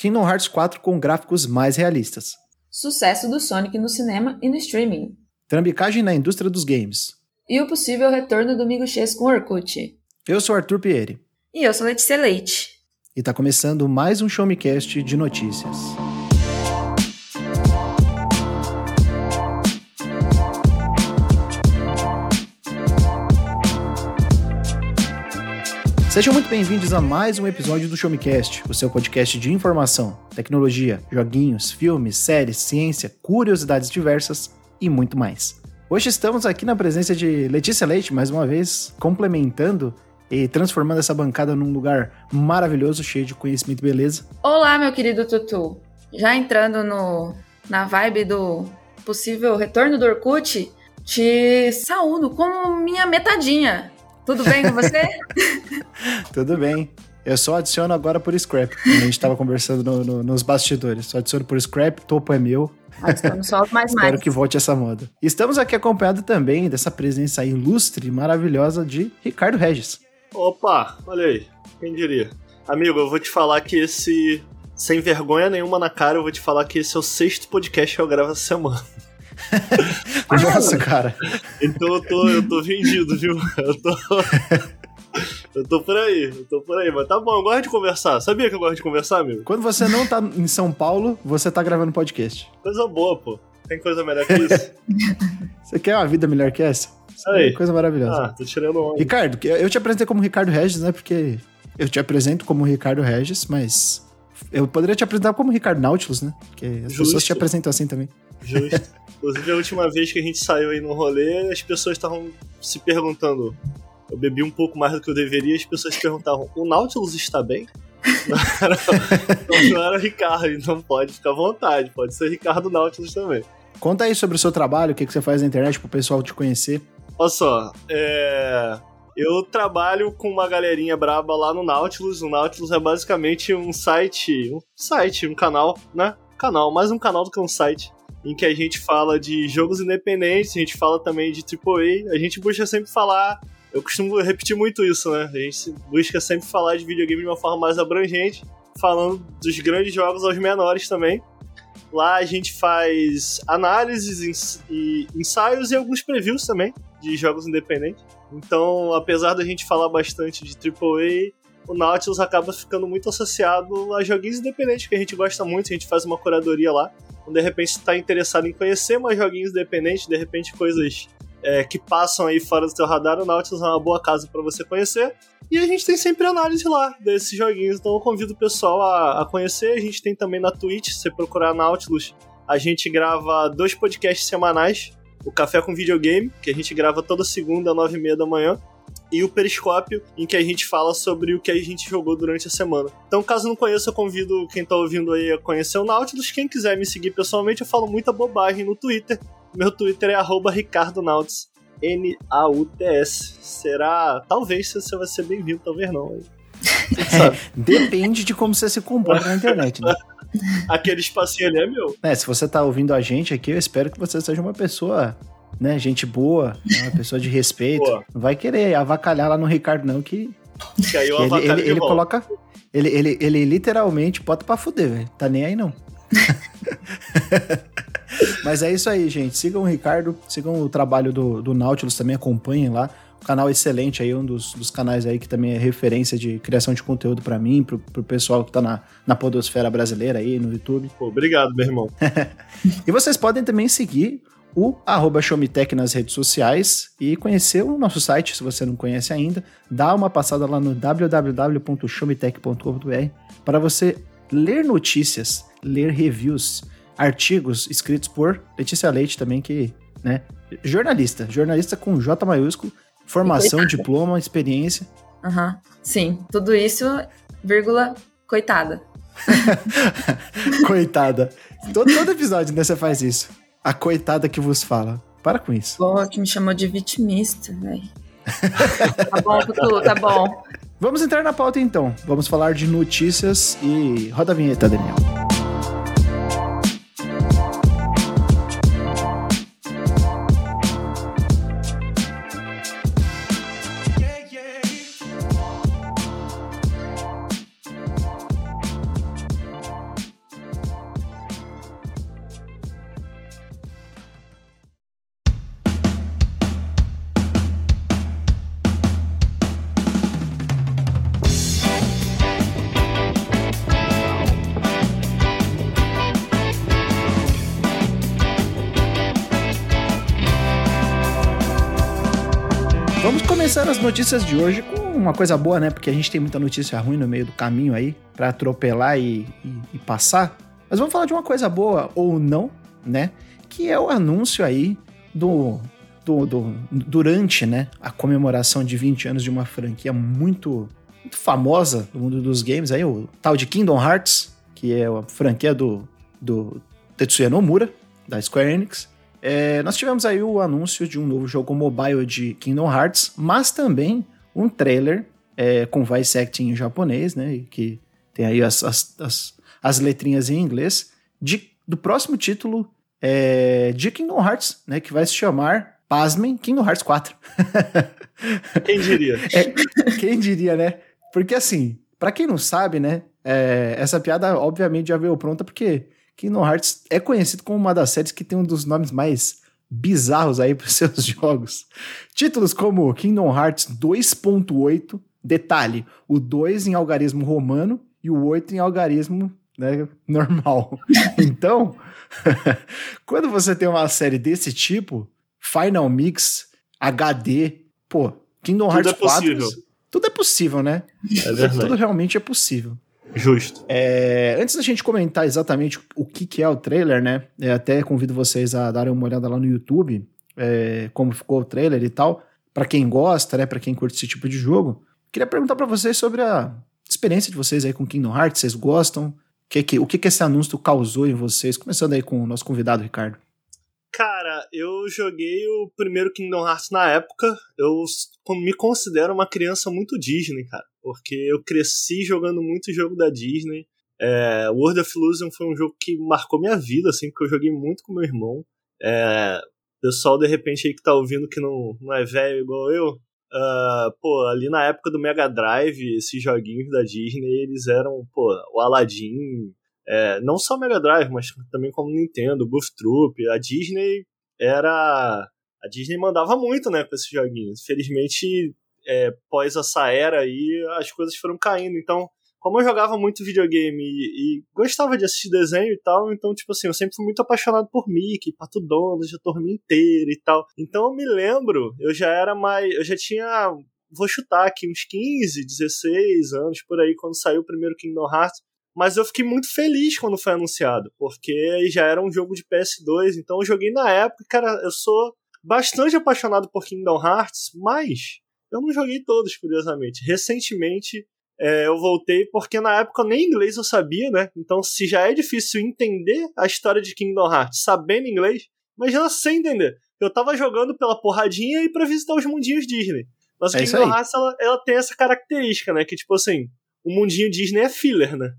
Kingdom Hearts 4 com gráficos mais realistas. Sucesso do Sonic no cinema e no streaming. Trambicagem na indústria dos games. E o possível retorno do Migo X com Orkut. Eu sou Arthur Pieri. E eu sou Letícia Leite. E tá começando mais um Show Me Cast de notícias. Sejam muito bem-vindos a mais um episódio do Show Me Cast, o seu podcast de informação, tecnologia, joguinhos, filmes, séries, ciência, curiosidades diversas e muito mais. Hoje estamos aqui na presença de Letícia Leite, mais uma vez, complementando e transformando essa bancada num lugar maravilhoso, cheio de conhecimento e beleza. Olá, meu querido Tutu. Já entrando no, na vibe do possível retorno do Orkut, te saúdo como minha metadinha. Tudo bem com você? Tudo bem. Eu só adiciono agora por scrap. A gente estava conversando no, no, nos bastidores. Só adiciono por scrap, topo é meu. Adiciono só mais Espero mais. que volte essa moda. Estamos aqui acompanhados também dessa presença ilustre e maravilhosa de Ricardo Regis. Opa, olha aí. Quem diria? Amigo, eu vou te falar que esse. Sem vergonha nenhuma na cara, eu vou te falar que esse é o sexto podcast que eu gravo essa semana. Nossa, cara. Então eu tô, eu tô vendido, viu? Eu tô. Eu tô por aí, eu tô por aí, mas tá bom, eu gosto de conversar. Sabia que eu gosto de conversar, amigo? Quando você não tá em São Paulo, você tá gravando podcast. Coisa boa, pô. Tem coisa melhor que isso? Você quer uma vida melhor que essa? Aí. Coisa maravilhosa. Ah, tô tirando onda. Ricardo, eu te apresentei como Ricardo Regis, né? Porque eu te apresento como Ricardo Regis, mas eu poderia te apresentar como Ricardo Nautilus, né? Porque as Justo. pessoas te apresentam assim também. Justo. Inclusive, a última vez que a gente saiu aí no rolê, as pessoas estavam se perguntando. Eu bebi um pouco mais do que eu deveria, as pessoas perguntavam: o Nautilus está bem? Não era, não era Ricardo, então pode ficar à vontade, pode ser Ricardo Nautilus também. Conta aí sobre o seu trabalho, o que, que você faz na internet pro pessoal te conhecer. Olha só, é, eu trabalho com uma galerinha braba lá no Nautilus. O Nautilus é basicamente um site, um site, um canal, né? Canal, mais um canal do que um site, em que a gente fala de jogos independentes, a gente fala também de AAA, a gente busca sempre falar. Eu costumo repetir muito isso, né? A gente busca sempre falar de videogame de uma forma mais abrangente, falando dos grandes jogos aos menores também. Lá a gente faz análises e ensaios e alguns previews também de jogos independentes. Então, apesar da gente falar bastante de AAA, o Nautilus acaba ficando muito associado a joguinhos independentes que a gente gosta muito, a gente faz uma curadoria lá. De repente, está interessado em conhecer mais joguinhos independentes, de repente coisas é, que passam aí fora do seu radar, o Nautilus é uma boa casa para você conhecer. E a gente tem sempre análise lá desses joguinhos, então eu convido o pessoal a, a conhecer. A gente tem também na Twitch, se você procurar Nautilus, a gente grava dois podcasts semanais. O Café com Videogame, que a gente grava toda segunda, nove e meia da manhã. E o Periscópio, em que a gente fala sobre o que a gente jogou durante a semana. Então, caso não conheça, eu convido quem tá ouvindo aí a conhecer o Nautilus. Quem quiser me seguir pessoalmente, eu falo muita bobagem no Twitter. Meu Twitter é arroba ricardonauts, N-A-U-T-S. Será... Talvez você vai ser bem-vindo, talvez não. Depende de como você se comporta na internet, né? Aquele espacinho ali é meu. É, se você tá ouvindo a gente aqui, eu espero que você seja uma pessoa, né, gente boa, né, uma pessoa de respeito. Boa. Não vai querer avacalhar lá no Ricardo, não, que, Que aí eu ele, ele, ele coloca. Ele, ele, ele literalmente bota pra fuder, velho. Tá nem aí, não. Mas é isso aí, gente. Sigam o Ricardo, sigam o trabalho do, do Nautilus também, acompanhem lá. O canal excelente aí, um dos, dos canais aí que também é referência de criação de conteúdo pra mim, pro, pro pessoal que tá na, na podosfera brasileira aí, no YouTube. Pô, obrigado, meu irmão. E vocês podem também seguir o arroba Showmetech nas redes sociais e conhecer o nosso site, se você não conhece ainda. Dá uma passada lá no www.showmetech.com.br para você ler notícias, ler reviews, artigos escritos por Letícia Leite também, que, né, jornalista, jornalista com J maiúsculo, formação, diploma, experiência. Aham. Sim, tudo isso, vírgula, coitada. Coitada. Todo, todo episódio, né, você faz isso. A coitada que vos fala. Para com isso. Pô, que me chamou de vitimista, velho. tá bom, Tutu, tá bom. Vamos entrar na pauta então. Vamos falar de notícias e roda a vinheta, Daniel. Começando as notícias de hoje com uma coisa boa, né? Porque a gente tem muita notícia ruim no meio do caminho aí, para atropelar e, e, e passar. Mas vamos falar de uma coisa boa, ou não, né? Que é o anúncio aí do, do, do, durante né, a comemoração de 20 anos de uma franquia muito, muito famosa do mundo dos games, aí, o tal de Kingdom Hearts, que é a franquia do, do Tetsuya Nomura, da Square Enix. É, nós tivemos aí o anúncio de um novo jogo mobile de Kingdom Hearts, mas também um trailer é, com voice acting em japonês, né? Que tem aí as, as, as, as letrinhas em inglês, de, do próximo título é, de Kingdom Hearts, né? Que vai se chamar, pasmem, Kingdom Hearts 4. Quem diria? É, quem diria, né? Porque assim, para quem não sabe, né? É, essa piada obviamente já veio pronta porque Kingdom Hearts é conhecido como uma das séries que tem um dos nomes mais bizarros aí para seus jogos. Títulos como Kingdom Hearts 2.8, detalhe, o 2 em algarismo romano e o 8 em algarismo né, normal. Então, quando você tem uma série desse tipo, Final Mix, HD, pô, Kingdom tudo Hearts é 4, tudo é possível, né? É tudo realmente é possível. Justo. É, antes da gente comentar exatamente o que, que é o trailer, né? É, até convido vocês a darem uma olhada lá no YouTube, é, como ficou o trailer e tal. para quem gosta, né? Para quem curte esse tipo de jogo. Queria perguntar para vocês sobre a experiência de vocês aí com Kingdom Hearts. Vocês gostam? Que que, o que, que esse anúncio causou em vocês? Começando aí com o nosso convidado, Ricardo. Cara, eu joguei o primeiro Kingdom Hearts na época. Eu me considero uma criança muito Disney, cara porque eu cresci jogando muito jogo da Disney. É, World of Illusion foi um jogo que marcou minha vida, assim, porque eu joguei muito com meu irmão. É, pessoal, de repente, aí que tá ouvindo que não, não é velho igual eu, uh, pô, ali na época do Mega Drive, esses joguinhos da Disney, eles eram, pô, o Aladdin, é, não só Mega Drive, mas também como Nintendo, Goof Troop, a Disney era... A Disney mandava muito, né, com esses joguinhos. Infelizmente, é, pós essa era aí, as coisas foram caindo. Então, como eu jogava muito videogame e, e, gostava de assistir desenho e tal, então, tipo assim, eu sempre fui muito apaixonado por Mickey, Pato Donald, já turma inteira e tal. Então eu me lembro, eu já era mais. Eu já tinha. Vou chutar aqui uns 15, 16 anos por aí, quando saiu o primeiro Kingdom Hearts. Mas eu fiquei muito feliz quando foi anunciado, porque já era um jogo de PS2, então eu joguei na época, cara, eu sou bastante apaixonado por Kingdom Hearts, mas eu não joguei todos, curiosamente. Recentemente é, eu voltei porque na época nem inglês eu sabia, né? Então, se já é difícil entender a história de Kingdom Hearts sabendo inglês, imagina sem entender. Eu tava jogando pela porradinha e pra visitar os mundinhos Disney. Mas é Kingdom Hearts, ela, ela, tem essa característica, né? Que, tipo assim, o mundinho Disney é filler, né?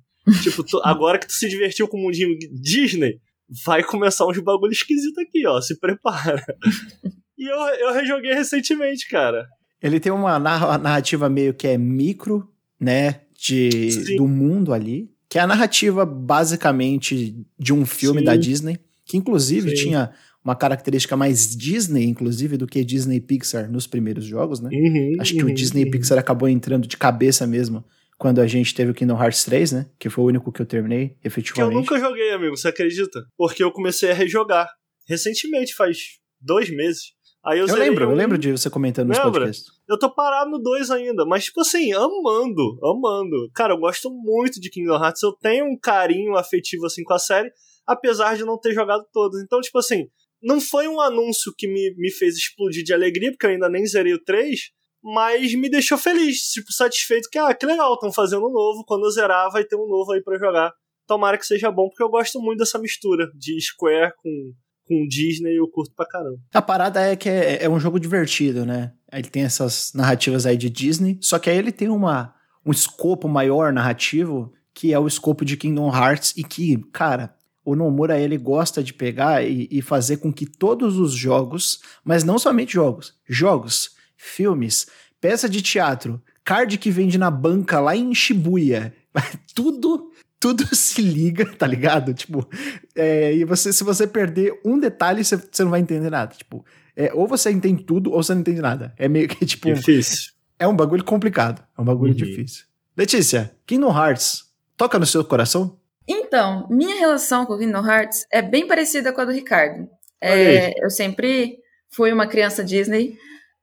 Tipo, tu, agora que tu se divertiu com o mundinho Disney, vai começar uns bagulho esquisito aqui, ó. Se prepara. e eu, eu rejoguei recentemente, cara. Ele tem uma narrativa meio que é micro, né? De, do mundo ali. Que é a narrativa, basicamente, de um filme Sim. da Disney. Que, inclusive, Sim. tinha uma característica mais Disney, inclusive, do que Disney Pixar nos primeiros jogos, né? Uhum, Acho que uhum, o Disney uhum. Pixar acabou entrando de cabeça mesmo quando a gente teve o Kingdom Hearts 3, né? Que foi o único que eu terminei, efetivamente. Que eu nunca joguei, amigo, você acredita? Porque eu comecei a rejogar. Recentemente, faz dois meses. Aí eu, eu lembro, um... eu lembro de você comentando nos podcasts. Eu tô parado no 2 ainda, mas tipo assim, amando, amando. Cara, eu gosto muito de Kingdom Hearts, eu tenho um carinho afetivo assim com a série, apesar de não ter jogado todos. Então, tipo assim, não foi um anúncio que me, me fez explodir de alegria, porque eu ainda nem zerei o 3, mas me deixou feliz, tipo, satisfeito que, ah, que legal, estão fazendo um novo, quando eu zerar vai ter um novo aí para jogar. Tomara que seja bom, porque eu gosto muito dessa mistura de Square com com Disney eu curto pra caramba. A parada é que é, é, um jogo divertido, né? Ele tem essas narrativas aí de Disney, só que aí ele tem uma, um escopo maior narrativo, que é o escopo de Kingdom Hearts, e que, cara, o Nomura ele gosta de pegar e, e fazer com que todos os jogos, mas não somente jogos, jogos, filmes, peça de teatro, card que vende na banca lá em Shibuya, tudo tudo se liga, tá ligado? Tipo, é, e você, se você perder um detalhe, você, você não vai entender nada. Tipo, é, ou você entende tudo ou você não entende nada. É meio que, tipo. Difícil. É um bagulho complicado. É um bagulho uhum. difícil. Letícia, Kingdom Hearts toca no seu coração? Então, minha relação com Kingdom Hearts é bem parecida com a do Ricardo. É, eu sempre fui uma criança Disney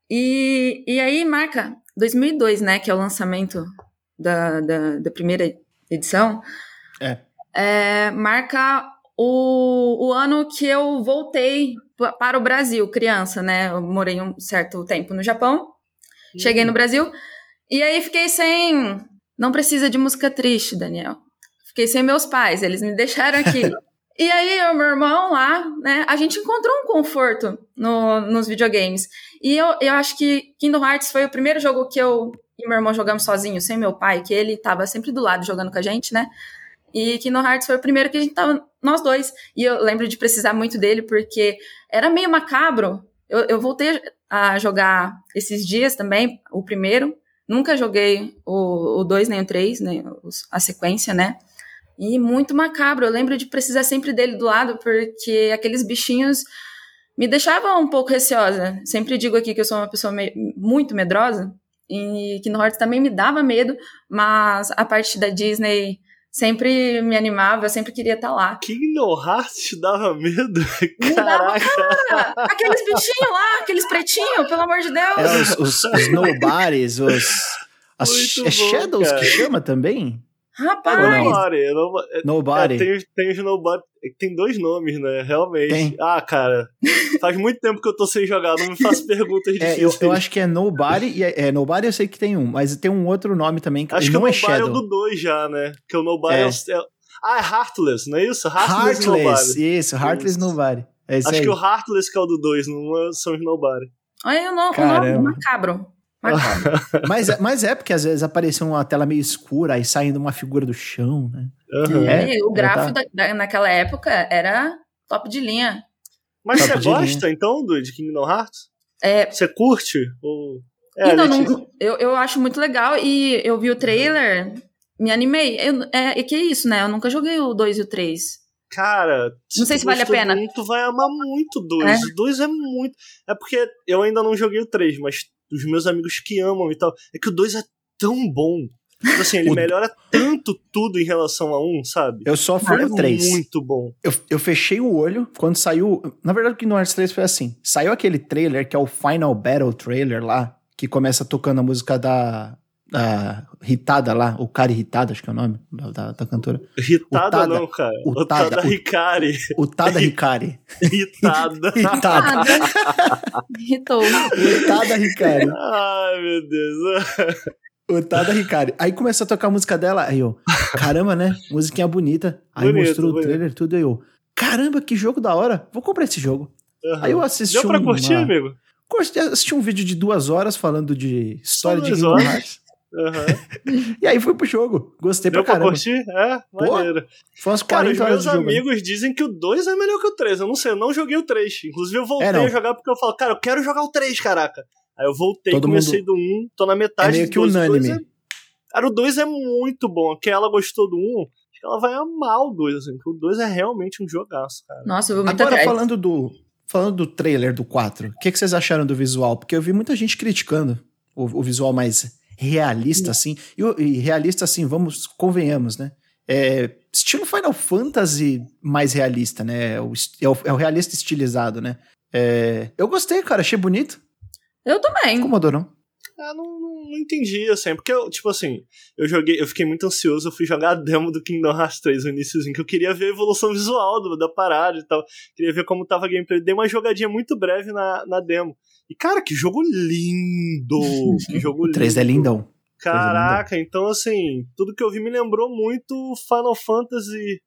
E, e aí marca 2002, né, que é o lançamento da, da, da primeira edição. É. é. Marca o, o ano que eu voltei para o Brasil, criança, né? Eu morei um certo tempo no Japão, uhum. cheguei no Brasil, e aí fiquei sem. Não precisa de música triste, Daniel. Fiquei sem meus pais, eles me deixaram aqui. e aí, o meu irmão lá, né? A gente encontrou um conforto no, nos videogames. E eu, eu acho que Kingdom Hearts foi o primeiro jogo que eu e meu irmão jogamos sozinho, sem meu pai, que ele tava sempre do lado jogando com a gente, né? E Kingdom Hearts foi o primeiro que a gente tava, nós dois. E eu lembro de precisar muito dele, porque era meio macabro. Eu, eu voltei a jogar esses dias também, o primeiro. Nunca joguei o 2 nem o 3, nem a sequência, né? E muito macabro. Eu lembro de precisar sempre dele do lado, porque aqueles bichinhos me deixavam um pouco receosa. Sempre digo aqui que eu sou uma pessoa me muito medrosa, e Kingdom Hearts também me dava medo, mas a parte da Disney sempre me animava, eu sempre queria estar lá. Kingdom Hearts te dava medo? Me Caraca! Dava, cara, aqueles bichinhos lá, aqueles pretinhos, pelo amor de Deus! É, os, os, os nobodies, os... As, é Shadows cara. que chama também? Rapaz! Nobody. Nobody. nobody. É, tem, tem os Nobody. Tem dois nomes, né? Realmente. Tem. Ah, cara. Faz muito tempo que eu tô sem jogar, não me faço perguntas difíceis. É, eu, eu, acho que é Nobody. E é, é, Nobody eu sei que tem um, mas tem um outro nome também. Que acho não que é o Nobody Shadow. é o do 2 já, né? Que o Nobody é. é. Ah, é Heartless, não é isso? Heartless, Heartless Nobody. Isso, Heartless isso. Nobody. É isso acho aí. que o Heartless que é o do 2, não são os Nobody. Olha o nome, o nome macabro. mas, mas é porque às vezes aparecia uma tela meio escura, aí saindo uma figura do chão, né? Uhum. É, o gráfico tá... da, naquela época era top de linha. Mas top você gosta, linha. então, do, de Kingdom Hearts? É... Você curte? Ou... É, então, não, eu, eu acho muito legal e eu vi o trailer, me animei. Eu, é, é que é isso, né? Eu nunca joguei o 2 e o 3. Cara, não sei se vale a pena. Tu vai amar muito o 2. É? O 2 é muito. É porque eu ainda não joguei o 3, mas dos meus amigos que amam e tal. É que o 2 é tão bom. Tipo assim, ele o... melhora tanto tudo em relação a um, sabe? Eu só fui no 3. muito bom. Eu, eu fechei o olho quando saiu. Na verdade, o Kingdom Hearts 3 foi assim: saiu aquele trailer que é o Final Battle trailer lá, que começa tocando a música da. Da Ritada lá, o Kari Ritada, acho que é o nome da, da, da cantora. Ritada Tada, não, cara. O Tada, Tada Ricari. O, o Tada Ricari. Ritada. Ritada. Irritou. O Tada Ricari. Ai, meu Deus. O Tada Ricari. Aí começou a tocar a música dela, aí eu, caramba, né? Musiquinha bonita. Aí bonito, mostrou bonito. o trailer, tudo, aí eu, caramba, que jogo da hora. Vou comprar esse jogo. Uhum. Aí eu assisti Deu pra curtir, uma... amigo? Assisti um vídeo de duas horas falando de história de Kingdom Hearts. Uhum. e aí fui pro jogo. Gostei Deu pra caramba. Pra curtir? É, maneiro. Foi umas 40 Cara, horas meus amigos jogo, dizem que o 2 é melhor que o 3. Eu não sei, eu não joguei o 3. Inclusive eu voltei é, a jogar porque eu falo, cara, eu quero jogar o 3, caraca. Aí eu voltei, Todo comecei mundo... do 1, tô na metade é meio que unânime. É... Cara, o 2 é muito bom. Que ela gostou do 1, acho que ela vai amar o 2, assim, porque o 2 é realmente um jogaço, cara. Nossa, eu vou muito Agora, atrás. falando do, falando do trailer do 4, o que, que vocês acharam do visual? Porque eu vi muita gente criticando o, o visual mais realista, assim. E, e, realista, assim, vamos, convenhamos, né? É, estilo Final Fantasy mais realista, né? O, é, o, é o realista estilizado, né? É, eu gostei, cara, achei bonito. Eu também. Não incomodou, não? Ah, não, não, não, entendi, assim, porque eu, tipo assim, eu joguei, eu fiquei muito ansioso, eu fui jogar a demo do Kingdom Hearts 3, o iníciozinho, que eu queria ver a evolução visual do, da parada e tal, queria ver como tava a gameplay, dei uma jogadinha muito breve na, na demo. E, cara, que jogo lindo! Que jogo lindo. 3 é lindão. Caraca, é então, assim, tudo que eu vi me lembrou muito Final Fantasy...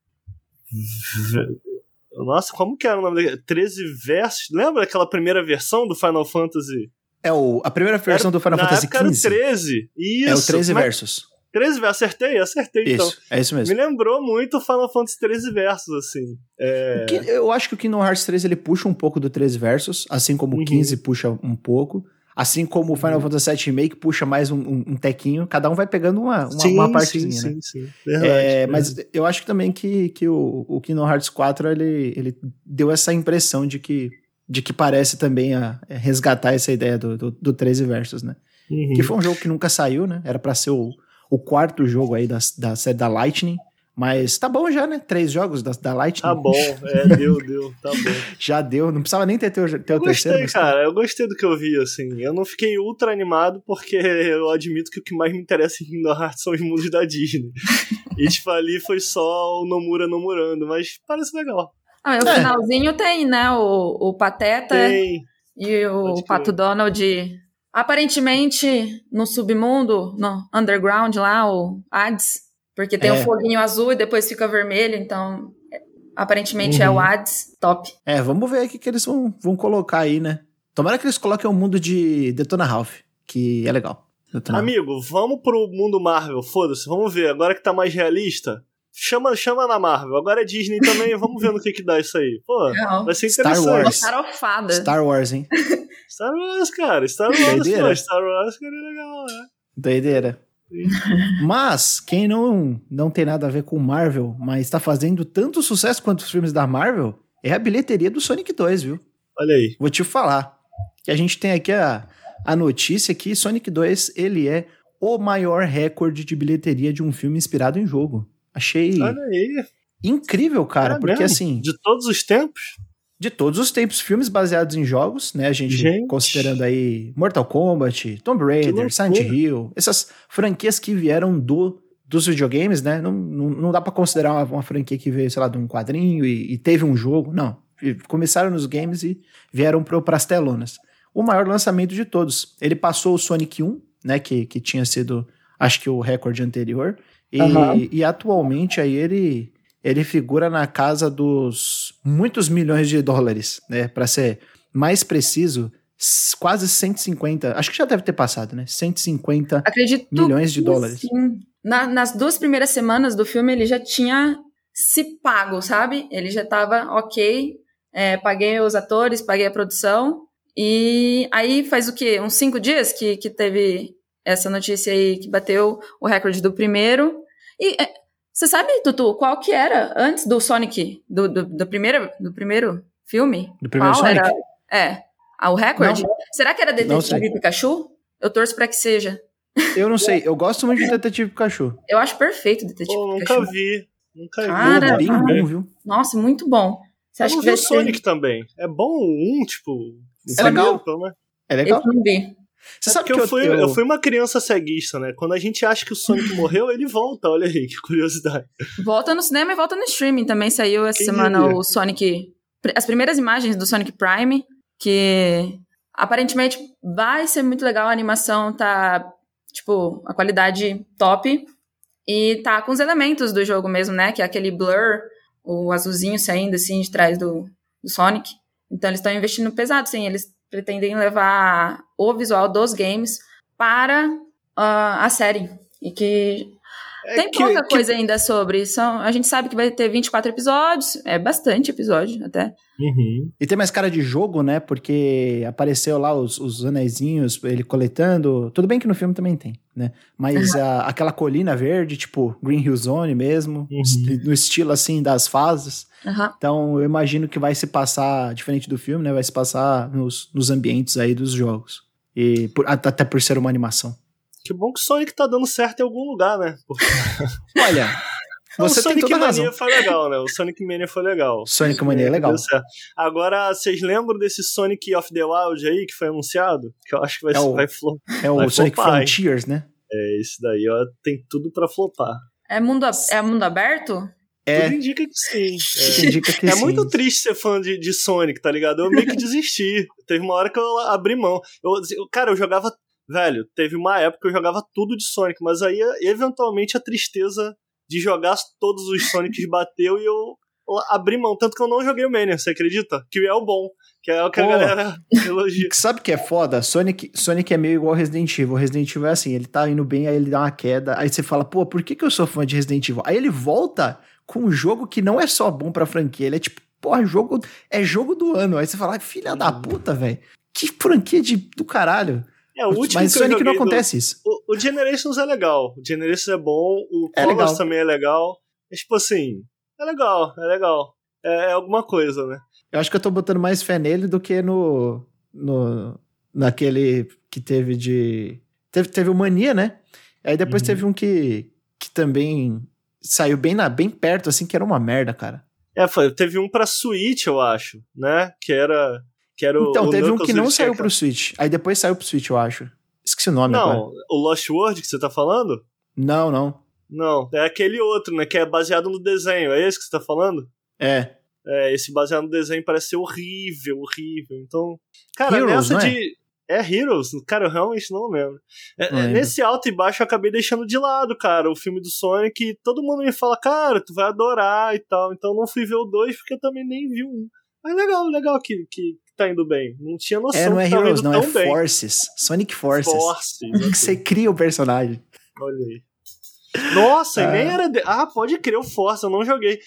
Nossa, como que era o nome? 13 versos? Lembra aquela primeira versão do Final Fantasy é o, a primeira versão era, do Final Fantasy XV. Era o 13. Isso. É o 13 versos. 13 versos, acertei, acertei isso, então. É isso mesmo. Me lembrou muito Final Fantasy 13 versos, assim. É... Que, eu acho que o Kingdom Hearts 3 ele puxa um pouco do 13 versos, assim como uhum. o 15 puxa um pouco. Assim como o Final uhum. Fantasy VII Remake puxa mais um, um, um, tequinho, cada um vai pegando uma, uma, sim, uma partezinha, sim, né? Sim, sim, verdade, é, Mas eu acho também que, que o, o Kingdom Hearts 4 ele, ele deu essa impressão de que de que parece também a, a resgatar essa ideia do, do, do 13 versos, né? Uhum. Que foi um jogo que nunca saiu, né? Era para ser o, o quarto jogo aí da, da série da Lightning, Mas tá bom já, né? Três jogos da, da Lightning. Tá bom, é, deu, deu, tá bom. já deu, não precisava nem ter, ter, ter eu o gostei, terceiro. cara, tá... eu gostei do que eu vi, assim. Eu não fiquei ultra animado, porque eu admito que o que mais me interessa em Kingdom Hearts são os mundos da Disney. e, tipo, ali foi só o Nomura Nomurando, mas parece legal. Ah, o é. finalzinho tem, né? O, o Pateta tem. e o Pato Donald. Aparentemente, no submundo, no underground lá, o Hades, porque tem o é. um foguinho azul e depois fica vermelho, então aparentemente uhum. é o uhum. Hades, top. É, vamos ver o que, que eles vão, vão colocar aí, né? Tomara que eles coloquem o um mundo de Detona Ralph, que é legal. Detona Amigo, vamos pro mundo Marvel, foda-se, vamos ver, agora que tá mais realista, chama, chama na Marvel. Agora é Disney também, vamos ver no que que dá isso aí. Pô, Não. vai ser interessante. Star Wars. Star Wars, hein? Star Wars, cara. Star Wars, pô. Star Wars, cara, é legal, né? Doideira. Mas, quem não, não tem nada a ver com Marvel, mas está fazendo tanto sucesso quanto os filmes da Marvel, é a bilheteria do Sonic 2, viu? Olha aí. Vou te falar. Que a gente tem aqui a, a notícia que Sonic 2, ele é o maior recorde de bilheteria de um filme inspirado em jogo. Achei incrível, cara, é porque mesmo? assim. De todos os tempos? De todos os tempos, filmes baseados em jogos, né? A gente, gente. considerando aí Mortal Kombat, Tomb Raider, Silent Hill, essas franquias que vieram do dos videogames, né? Não, não, não dá para considerar uma, uma, franquia que veio, sei lá, de um quadrinho e, e teve um jogo. Não. Começaram nos games e vieram para as telonas. O maior lançamento de todos. Ele passou o Sonic 1, né? Que, que tinha sido, acho que, o recorde anterior. E, uhum. e atualmente aí ele, ele figura na casa dos muitos milhões de dólares, né? Para ser mais preciso, quase 150, acho que já deve ter passado, né? 150 Acredito milhões de dólares. Sim. Na, nas duas primeiras semanas do filme ele já tinha se pago, sabe? Ele já tava ok, é, paguei os atores, paguei a produção. E aí faz o quê? Uns cinco dias que, que teve essa notícia aí que bateu o recorde do primeiro. E é, você sabe, Tutu, qual que era antes do Sonic, do, do, do primeiro, do primeiro filme? Do primeiro qual Sonic? Era, é, o recorde? Será que era Detetive Pikachu? Eu torço pra que seja. Eu não sei, eu gosto muito de Detetive Pikachu. Eu acho perfeito Detetive Pô, Pikachu. Nunca vi, nunca Cara, vi. Bem bom, viu? Nossa, muito bom. Você acha eu que vi o Sonic também. É bom um, tipo... É legal. Né? É legal. Eu não vi. Você é sabe que eu, eu fui, eu... eu... fui uma criança ceguista, né? Quando a gente acha que o Sonic morreu, ele volta. Olha aí, que curiosidade. Volta no cinema e volta no streaming. Também saiu essa semana diria? o Sonic. As primeiras imagens do Sonic Prime, que aparentemente vai ser muito legal. A animação tá, tipo, a qualidade top. E tá com os elementos do jogo mesmo, né? Que é aquele blur, o azulzinho saindo assim de trás do, do Sonic. Então eles estão investindo pesado, sim. Eles pretendem levar o visual dos games para uh, a série. E que é tem que, pouca que... coisa ainda sobre. São, a gente sabe que vai ter 24 episódios, é bastante episódio até. Uhum. E tem mais cara de jogo, né? Porque apareceu lá os, os anéisinhos, ele coletando. Tudo bem que no filme também tem, né? Mas uhum. a, aquela colina verde, tipo Green Hill Zone mesmo, uhum. no estilo assim das fases. Então eu imagino que vai se passar, diferente do filme, né? Vai se passar nos, nos ambientes aí dos jogos. E por, até por ser uma animação. Que bom que o Sonic tá dando certo em algum lugar, né? Porque... Olha, você o Sonic Mania razão. foi legal, né? O Sonic Mania foi legal. Sonic Mania é legal. Agora, vocês lembram desse Sonic of the Wild aí que foi anunciado? Que eu acho que vai, é o, vai, flo É o Sonic flopar, Frontiers, hein? né? É, esse daí, ó, tem tudo pra flopar. É mundo, é mundo aberto? É. Tudo indica que sim. É, indica que é sim. muito triste ser fã de, de Sonic, tá ligado? Eu meio que desisti. Teve uma hora que eu abri mão. Eu, cara, eu jogava. Velho, teve uma época que eu jogava tudo de Sonic, mas aí, eventualmente, a tristeza de jogar todos os Sonics bateu e eu abri mão. Tanto que eu não joguei o Mania, você acredita? Que é o bom. Que é o que Pô, a galera elogia. Sabe o que é foda? Sonic, Sonic é meio igual Resident Evil. Resident Evil é assim, ele tá indo bem, aí ele dá uma queda. Aí você fala, pô, por que, que eu sou fã de Resident Evil? Aí ele volta com um jogo que não é só bom pra franquia, ele é tipo, porra, jogo, é jogo do ano. Aí você fala, filha da puta, velho. Que franquia de, do caralho. É, o último Mas Sonic não acontece isso. O, o, Generations é legal. O Generations é bom. O é Colors legal. também é legal. É tipo assim, é legal, é legal. É, é, alguma coisa, né? Eu acho que eu tô botando mais fé nele do que no. no naquele que teve de. Teve, teve o Mania, né? Aí depois uhum. teve um que, que também saiu bem, na, bem perto, assim, que era uma merda, cara. É, foi, teve um pra Switch, eu acho, né? Que era. Que era então, o, teve o um que não Knuckles, saiu ele pro Switch. Aí depois saiu pro Switch, eu acho. Esqueci o nome agora. Não, o Lost World que você tá falando? Não, não. Não, é aquele outro, né? Que é baseado no desenho. É esse que você tá falando? É. É, esse baseado no desenho parece ser horrível, horrível. Então, cara, Heroes, nessa não é? É Heroes? Cara, eu realmente não lembro. É, é, nesse alto e baixo eu acabei deixando de lado, cara, o filme do Sonic. e Todo mundo me fala, cara, tu vai adorar e tal. Então eu não fui ver o 2 porque eu também nem vi o 1. Mas legal, legal que, que tá indo bem. Não tinha noção É, não é que Heroes, não, é bem. Forces. Sonic Forces. Force. Que você cria o personagem. Olha aí. Nossa, e nem Ah. era. De... Ah, pode crer, o Force, eu não joguei.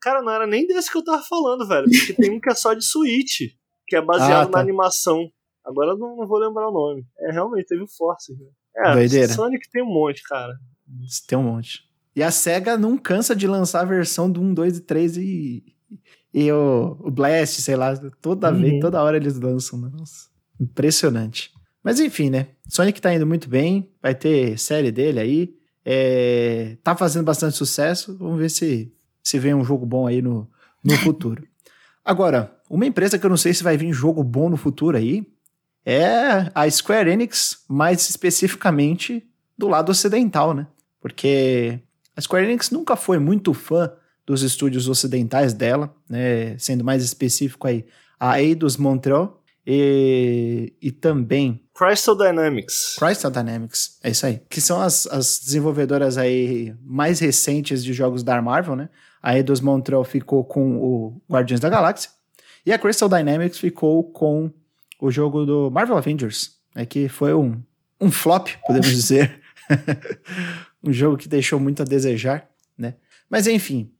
Cara, não era nem desse que eu tava falando, velho. Porque tem um que é só de Switch, que é baseado Ah, tá. na animação. Agora eu não, não vou lembrar o nome. É, realmente, teve o Force. né? É, Doideira. Sonic tem um monte, cara. Tem um monte. E a SEGA não cansa de lançar a versão do 1, 2 e 3 e. E o, o Blast, sei lá, toda Uhum. vez, toda hora eles lançam. Nossa, impressionante. Mas enfim, né? Sonic tá indo muito bem, vai ter série dele aí. É, tá fazendo bastante sucesso. Vamos ver se, se vem um jogo bom aí no, no futuro. Agora, uma empresa que eu não sei se vai vir jogo bom no futuro aí é a Square Enix, mais especificamente do lado ocidental, né? Porque a Square Enix nunca foi muito fã dos estúdios ocidentais dela, né? Sendo mais específico aí, a Eidos Montreal e, e também Crystal Dynamics. Crystal Dynamics, é isso aí. Que são as, as desenvolvedoras aí mais recentes de jogos da Marvel, né? A Eidos Montreal ficou com o Guardiões da Galáxia e a Crystal Dynamics ficou com o jogo do Marvel Avengers, né? Que foi um, um flop, podemos dizer. um jogo que deixou muito a desejar, né? Mas enfim,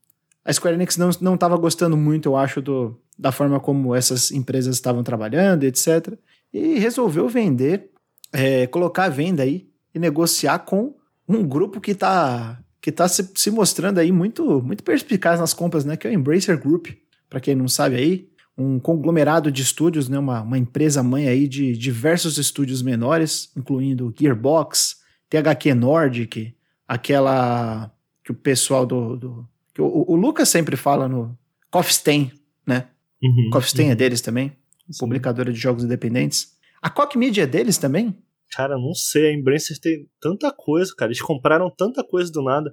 a Square Enix não, não tava gostando muito, eu acho, do, da forma como essas empresas estavam trabalhando, etc. E resolveu vender, é, colocar à venda aí e negociar com um grupo que tá, que tá se, se mostrando aí muito, muito perspicaz nas compras, né? Que é o Embracer Group, para quem não sabe aí, um conglomerado de estúdios, né? Uma, uma empresa mãe aí de diversos estúdios menores, incluindo Gearbox, THQ Nordic, aquela que o pessoal do, do que o, o Lucas sempre fala no Coffee Stain, né? Uhum, Coffee Stain uhum. é deles também, Sim. publicadora de jogos independentes. A Koch Media é deles também? Cara, não sei, a Embracer tem tanta coisa, cara. Eles compraram tanta coisa do nada.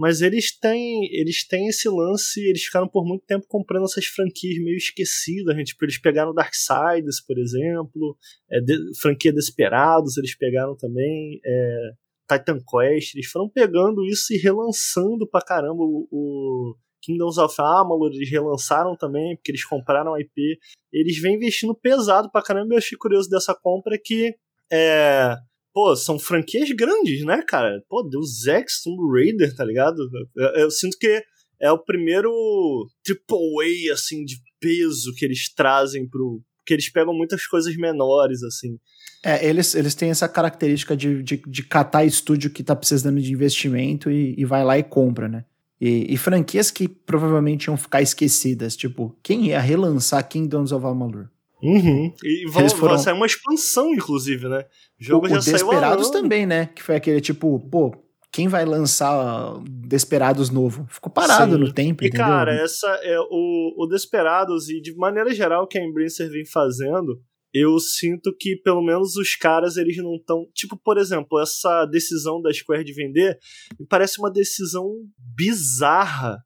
Mas eles têm, eles têm esse lance, eles ficaram por muito tempo comprando essas franquias meio esquecidas, gente. Tipo, eles pegaram Darksiders, por exemplo, é, de- franquia Desperados, eles pegaram também, é, Titan Quest, eles foram pegando isso e relançando pra caramba o, o Kingdoms of Amalur, eles relançaram também, porque eles compraram IP. Eles vêm investindo pesado pra caramba, eu achei curioso dessa compra que é, pô, são franquias grandes, né, cara? Pô, Deus Ex, Tomb Raider, tá ligado? Eu, eu sinto que é o primeiro triple A, assim, de peso que eles trazem pro... que eles pegam muitas coisas menores, assim. É, eles, eles têm essa característica de, de, de catar estúdio que tá precisando de investimento e, e vai lá e compra, né? E, e franquias que provavelmente iam ficar esquecidas, tipo, quem ia relançar Kingdoms of Amalur? Uhum. E vão, foram- vai sair uma expansão, inclusive, né? O jogo o, já o saiu Desperados também, né? Que foi aquele tipo, pô, quem vai lançar Desperados novo? Ficou parado Sim. no tempo, E, entendeu? cara, essa é o, o Desperados e de maneira geral o que a Embracer vem fazendo, eu sinto que pelo menos os caras eles não estão. Tipo, por exemplo, essa decisão da Square de vender me parece uma decisão bizarra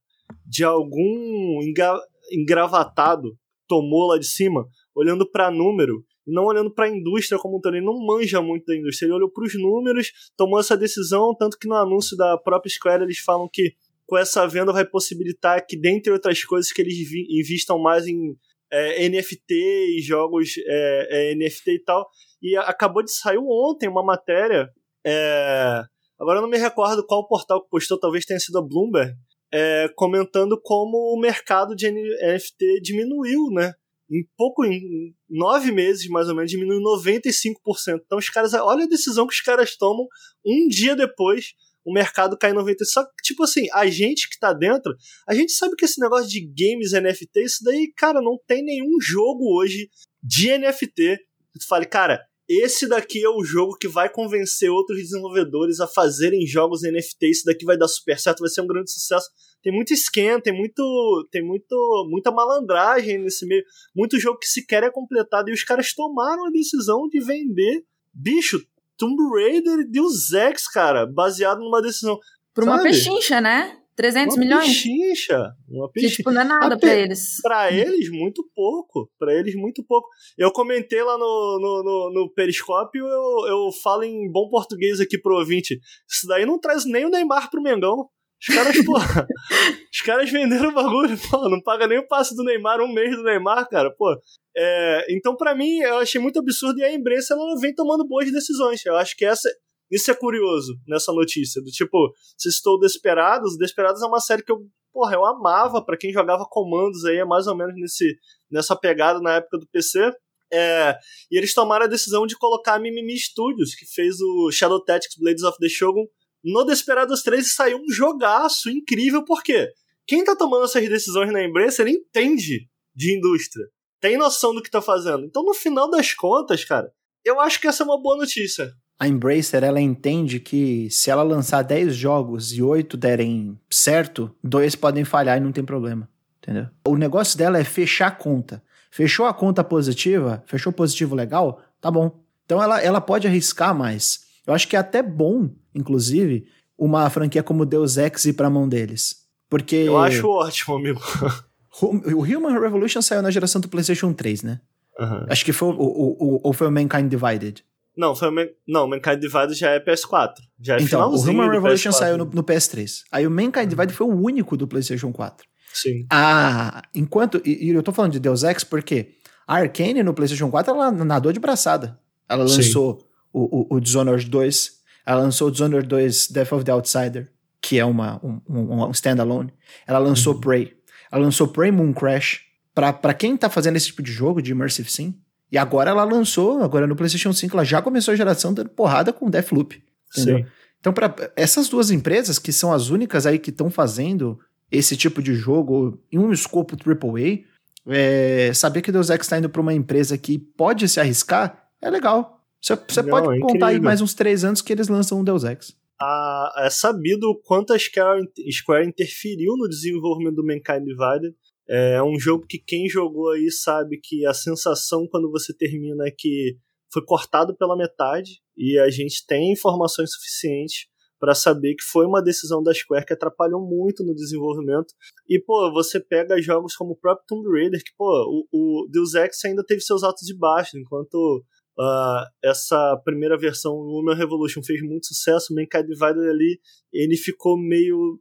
de algum enga- engravatado tomou lá de cima, olhando pra número e não olhando pra indústria como um todo. Ele não manja muito da indústria, ele olhou pros números, tomou essa decisão, tanto que no anúncio da própria Square eles falam que com essa venda vai possibilitar que, dentre outras coisas, que eles invistam mais em é, NFT e jogos é, é, NFT e tal. E a- acabou de sair ontem uma matéria. é, agora eu não me recordo qual portal que postou, talvez tenha sido a Bloomberg, é, comentando como o mercado de NFT diminuiu, né? Em pouco, em nove meses mais ou menos, diminuiu 95%. Então os caras, olha a decisão que os caras tomam um dia depois, o mercado cai 90%. Só que, tipo assim, a gente que tá dentro, a gente sabe que esse negócio de games NFT, isso daí, cara, não tem nenhum jogo hoje de NFT que tu fale, cara, esse daqui é o jogo que vai convencer outros desenvolvedores a fazerem jogos NFT. Isso daqui vai dar super certo, vai ser um grande sucesso. Tem muito esquema, tem muito, tem muito, muita malandragem nesse meio, muito jogo que sequer é completado e os caras tomaram a decisão de vender, bicho, Tomb Raider e Deus Ex, cara, baseado numa decisão. Por uma pechincha, né? 300 uma milhões? Uma pechincha. Que, tipo, não é nada para eles. Para eles, muito pouco. Para eles, muito pouco. Eu comentei lá no, no, no, no Periscópio, eu, eu falo em bom português aqui pro ouvinte. Isso daí não traz nem o Neymar pro Mengão. Os caras, pô, os caras venderam o bagulho, pô, não paga nem o passe do Neymar, um mês do Neymar, cara, pô. É, então, para mim, eu achei muito absurdo e a imprensa ela vem tomando boas decisões. Eu acho que essa, isso é curioso nessa notícia. Do tipo, se estou Desperados, Desperados é uma série que eu, porra, eu amava para quem jogava comandos aí, é mais ou menos nesse, nessa pegada na época do PC. É, e eles tomaram a decisão de colocar a Mimimi Studios, que fez o Shadow Tactics Blades of the Shogun, no Desperados 3 e saiu um jogaço incrível, porque quem tá tomando essas decisões na ele entende de indústria, tem noção do que tá fazendo. Então, no final das contas, cara, eu acho que essa é uma boa notícia a Embracer ela entende que se ela lançar 10 jogos e 8 derem certo, dois podem falhar e não tem problema, entendeu? O negócio dela é fechar a conta. Fechou a conta positiva, fechou positivo legal, tá bom. Então ela, ela pode arriscar mais. Eu acho que é até bom, inclusive, uma franquia como Deus Ex ir pra mão deles. Porque. Eu acho ótimo, amigo. o Human Revolution saiu na geração do PlayStation 3, né? Uhum. Acho que foi o, o, o, ou foi o Mankind Divided. Não, foi Man... não, Mankind Divided já é PS4. Já é então, o Human Revolution saiu no, no, PS3. Aí o Mankind Divided foi o único do PlayStation 4. Sim. Ah, enquanto. E, e, eu tô falando de Deus Ex porque a Arkane no PlayStation 4 ela nadou de braçada. Ela lançou o, o, o, Dishonored 2, ela lançou o Dishonored 2 Death of the Outsider, que é uma, um, um, um standalone. Ela lançou uhum. Prey. Ela lançou Prey Moon Crash. Pra, pra quem tá fazendo esse tipo de jogo, de Immersive Sim, e agora ela lançou, agora no PlayStation 5, ela já começou a geração dando porrada com Deathloop. Entendeu? Sim. Então, para essas duas empresas, que são as únicas aí que estão fazendo esse tipo de jogo em um escopo AAA, é, saber que o Deus Ex está indo para uma empresa que pode se arriscar é legal. Você, você pode é contar aí mais uns três anos que eles lançam um Deus Ex. Ah, é sabido o quanto a Square, Square interferiu no desenvolvimento do Mankind Divided é um jogo que quem jogou aí sabe que a sensação quando você termina é que foi cortado pela metade e a gente tem informações suficientes para saber que foi uma decisão da Square que atrapalhou muito no desenvolvimento. E, pô, você pega jogos como o próprio Tomb Raider, que, pô, o, o Deus Ex ainda teve seus altos e baixos, enquanto uh, essa primeira versão, o Human Revolution, fez muito sucesso, o Mankind Divided ali, ele ficou meio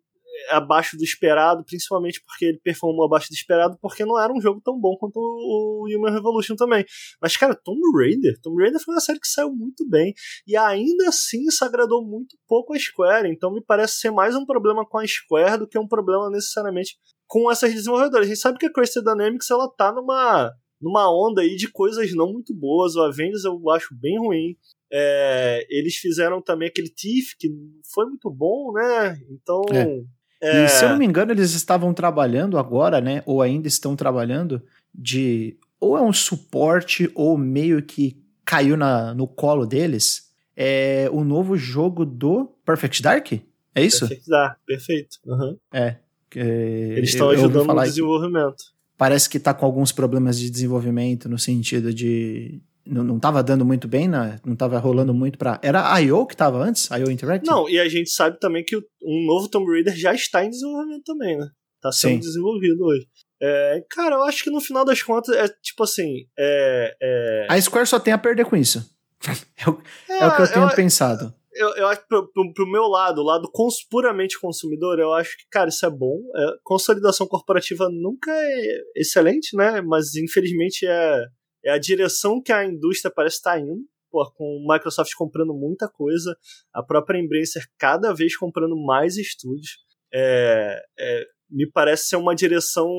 abaixo do esperado, principalmente porque ele performou abaixo do esperado, porque não era um jogo tão bom quanto o Human Revolution também. Mas, cara, Tomb Raider, Tomb Raider foi uma série que saiu muito bem, e ainda assim isso agradou muito pouco a Square, então me parece ser mais um problema com a Square do que um problema necessariamente com essas desenvolvedoras. A gente sabe que a Crystal Dynamics, ela tá numa numa onda aí de coisas não muito boas. O Avengers eu acho bem ruim. É, eles fizeram também aquele Thief, que foi muito bom, né? Então, é. É... E se eu não me engano, eles estavam trabalhando agora, né? Ou ainda estão trabalhando de. Ou é um suporte, ou meio que caiu na, no colo deles. É o novo jogo do Perfect Dark? É isso? Perfect Dark, perfeito. Uhum. É. Eles estão ajudando no desenvolvimento. Parece que tá com alguns problemas de desenvolvimento no sentido de não, não tava dando muito bem, né? não tava rolando muito pra. Era a IO que tava antes? IO Interactive? Não, e a gente sabe também que um novo Tomb Raider já está em desenvolvimento também, né? Tá sendo Sim. desenvolvido hoje. É, cara, eu acho que no final das contas é tipo assim. É, é... A Square só tem a perder com isso. é, o, é, o que eu tenho eu, pensado. Eu, eu acho que pro, pro, pro, meu lado, o lado cons, puramente consumidor, eu acho que, cara, isso é bom. É, consolidação corporativa nunca é excelente, né? Mas infelizmente é é a direção que a indústria parece estar indo, pô, com Microsoft comprando muita coisa, a própria Embracer cada vez comprando mais estúdios. É, é, me parece ser uma direção,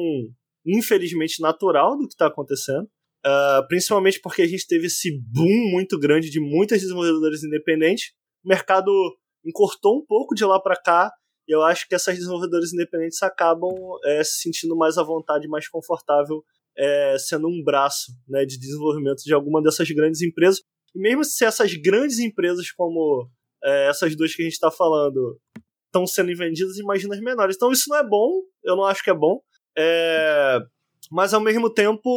infelizmente, natural do que está acontecendo. Uh, principalmente porque a gente teve esse boom muito grande de muitas desenvolvedoras independentes. O mercado encurtou um pouco de lá para cá, e eu acho que essas desenvolvedoras independentes acabam é, se sentindo mais à vontade, mais confortável é, sendo um braço né, de desenvolvimento de alguma dessas grandes empresas. E mesmo se essas grandes empresas como é, essas duas que a gente está falando estão sendo vendidas, imagina as menores. Então isso não é bom, eu não acho que é bom. É, mas ao mesmo tempo,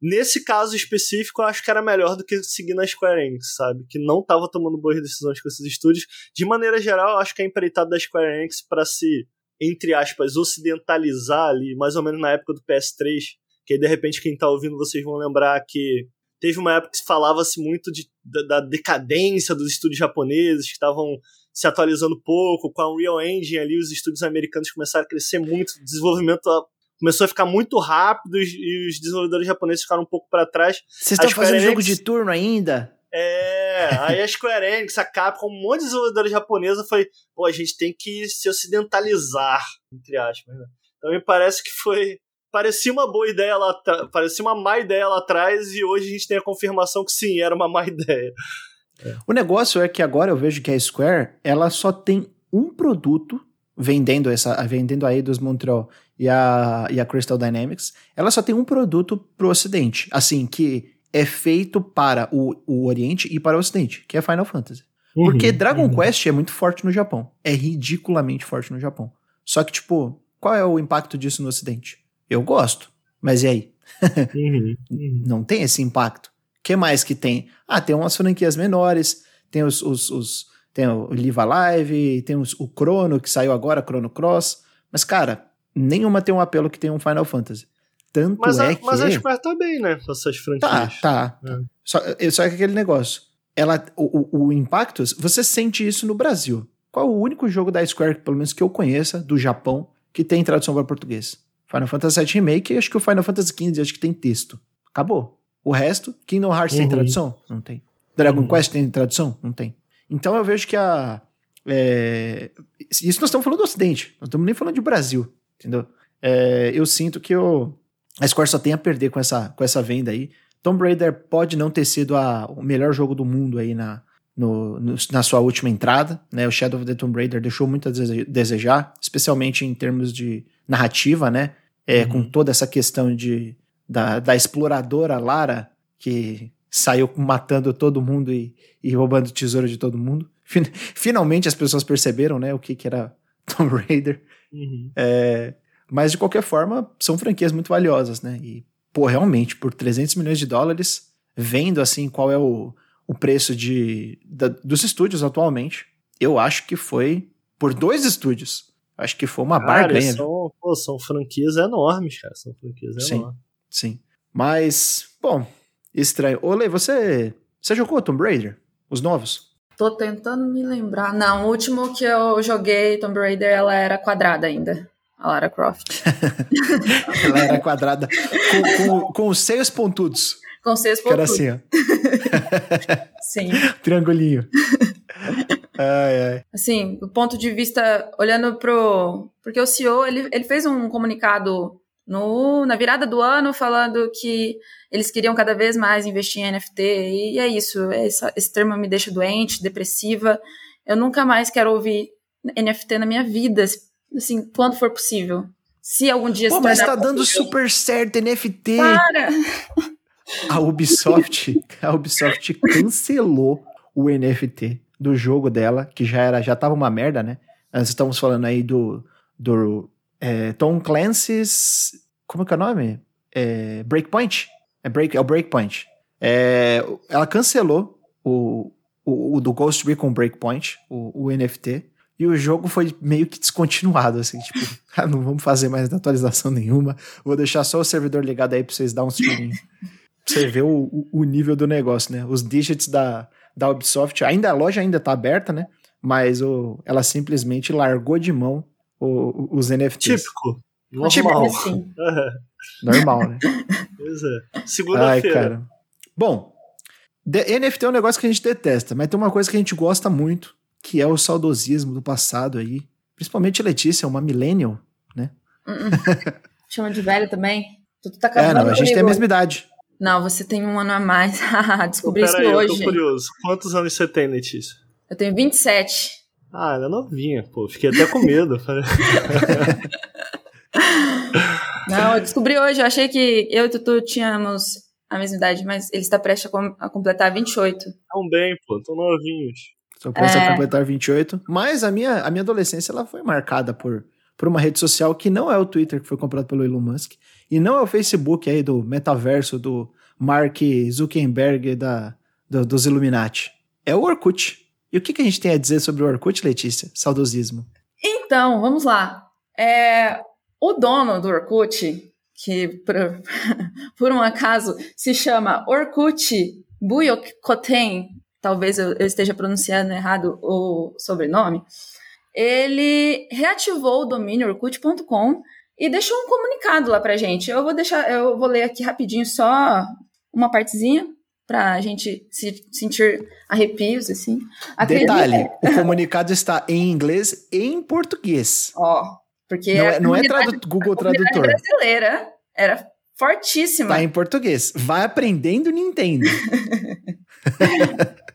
nesse caso específico, eu acho que era melhor do que seguir na Square Enix, sabe? Que não estava tomando boas decisões com esses estúdios. De maneira geral, eu acho que a empreitada da Square Enix para se, entre aspas, ocidentalizar ali, mais ou menos na época do PS3, que aí, de repente quem tá ouvindo vocês vão lembrar que teve uma época que falava-se muito de, da, da, decadência dos estúdios japoneses, que estavam se atualizando pouco, com a Unreal Engine ali, os estúdios americanos começaram a crescer muito, o desenvolvimento começou a ficar muito rápido e os desenvolvedores japoneses ficaram um pouco para trás. Vocês estão fazendo Enix, jogo de turno ainda? É, aí a Square Enix, a Capcom, um monte de desenvolvedores japoneses foi, pô, a gente tem que se ocidentalizar, entre aspas, né? Então me parece que foi parecia uma boa ideia lá parecia uma má ideia lá atrás e hoje a gente tem a confirmação que sim, era uma má ideia. É. O negócio é que agora eu vejo que a Square, ela só tem um produto vendendo essa vendendo a Eidos Montreal e a, e a Crystal Dynamics, ela só tem um produto pro ocidente, assim, que é feito para o, o oriente e para o ocidente, que é Final Fantasy. Uhum, Porque Dragon uhum. Quest é muito forte no Japão. É ridiculamente forte no Japão. Só que, tipo, qual é o impacto disso no ocidente? Eu gosto. Mas e aí? Uhum, uhum. Não tem esse impacto. O que mais que tem? Ah, tem umas franquias menores, tem os, os, os tem o Live Alive, tem os, o Chrono, que saiu agora, Chrono Cross. Mas, cara, nenhuma tem um apelo que tem um Final Fantasy. Tanto mas é a, que... Mas a Square tá bem, né? Essas franquias. Tá, tá. É. Só, só que aquele negócio. Ela, o, o, o impacto, você sente isso no Brasil. Qual é o único jogo da Square, pelo menos que eu conheça, do Japão, que tem tradução para português? Final Fantasy VII Remake, acho que o Final Fantasy XV acho que tem texto. Acabou. O resto, Kingdom Hearts uhum. tem tradução? Não tem. Dragon uhum. Quest tem tradução? Não tem. Então eu vejo que a. É, isso nós estamos falando do Ocidente, não estamos nem falando de Brasil, entendeu? É, eu sinto que o, a Square só tem a perder com essa, com essa venda aí. Tomb Raider pode não ter sido a, o melhor jogo do mundo aí na, no, no, na sua última entrada, né? O Shadow of the Tomb Raider deixou muito a desejar, especialmente em termos de narrativa, né? É, uhum. Com toda essa questão de, da, da exploradora Lara, que saiu matando todo mundo e, e roubando tesouro de todo mundo. Finalmente as pessoas perceberam, né, o que, que era Tomb Raider. Uhum. É, mas de qualquer forma, são franquias muito valiosas, né? E, pô, realmente, por 300 milhões de dólares, vendo assim qual é o, o preço de, da, dos estúdios atualmente, eu acho que foi por dois estúdios. Acho que foi uma cara, barganha. São, pô, são franquias enormes, cara. São franquias sim, enormes. Sim. Mas, bom, estranho. Olê, você, você jogou Tomb Raider? Os novos? Tô tentando me lembrar. Não, o último que eu joguei, Tomb Raider, ela era quadrada ainda. A Lara Croft. ela era quadrada com, com, com os seios pontudos. Com os seios pontudos. Que era assim, ó. Sim. Triangulinho. Ai, ai. Assim, do ponto de vista, olhando pro. Porque o CEO, ele, ele fez um comunicado no, na virada do ano falando que eles queriam cada vez mais investir em NFT. E é isso. Essa, esse termo me deixa doente, depressiva. Eu nunca mais quero ouvir NFT na minha vida, assim, quando for possível. Se algum dia Pô, mas tá possível. dando super certo NFT. Para! A Ubisoft, a Ubisoft cancelou o NFT do jogo dela, que já era, já tava uma merda, né? Nós estamos falando aí do, do é, Tom Clancy's. Como é que é o nome? É, Breakpoint? É, break, é o Breakpoint. É, ela cancelou o, o, o, do Ghost Recon Breakpoint, o, o NFT, e o jogo foi meio que descontinuado, assim, tipo, ah, não vamos fazer mais atualização nenhuma, vou deixar só o servidor ligado aí pra vocês dar uns tirinhos. Você ver o, o nível do negócio, né? Os digits da, da Ubisoft, ainda a loja ainda tá aberta, né? Mas o, ela simplesmente largou de mão o, os NFTs. Típico. Normal. Típico, Normal, né? Pois é. Segunda-feira. Bom, NFT é um negócio que a gente detesta, mas tem uma coisa que a gente gosta muito, que é o saudosismo do passado aí. Principalmente Letícia, uma millennial, né? Uh -uh. Chama de velho também. Tu tá é, não, a gente tem a mesma idade. Não, você tem um ano a mais. Descobri isso aí, hoje. Eu tô curioso. Quantos anos você tem, Letícia? Eu tenho 27. Ah, ela é novinha, pô. Fiquei até com medo. Não, eu descobri hoje. Eu achei que eu e Tutu tínhamos a mesma idade, mas ele está prestes a, com a completar 28. Tão bem, pô, tão novinhos. Estão prestes é. a completar 28. Mas a minha, a minha adolescência ela foi marcada por, por uma rede social que não é o Twitter, que foi comprado pelo Elon Musk, e não é o Facebook aí do metaverso do Mark Zuckerberg da, do, dos Illuminati. É o Orkut. E o que, que a gente tem a dizer sobre o Orkut, Letícia? Saudosismo. Então, vamos lá. É, o dono do Orkut, que por, por um acaso se chama Orkut Buyokoten, talvez eu, eu esteja pronunciando errado o sobrenome, ele reativou o domínio orkut.com e deixou um comunicado lá pra gente. Eu vou deixar, eu vou ler aqui rapidinho só uma partezinha pra gente se sentir arrepios, assim. Detalhe, o comunicado está em inglês e em português. Ó, porque não é, não é tradu Google a Tradutor. brasileira era fortíssima. Tá em português. Vai aprendendo Nintendo.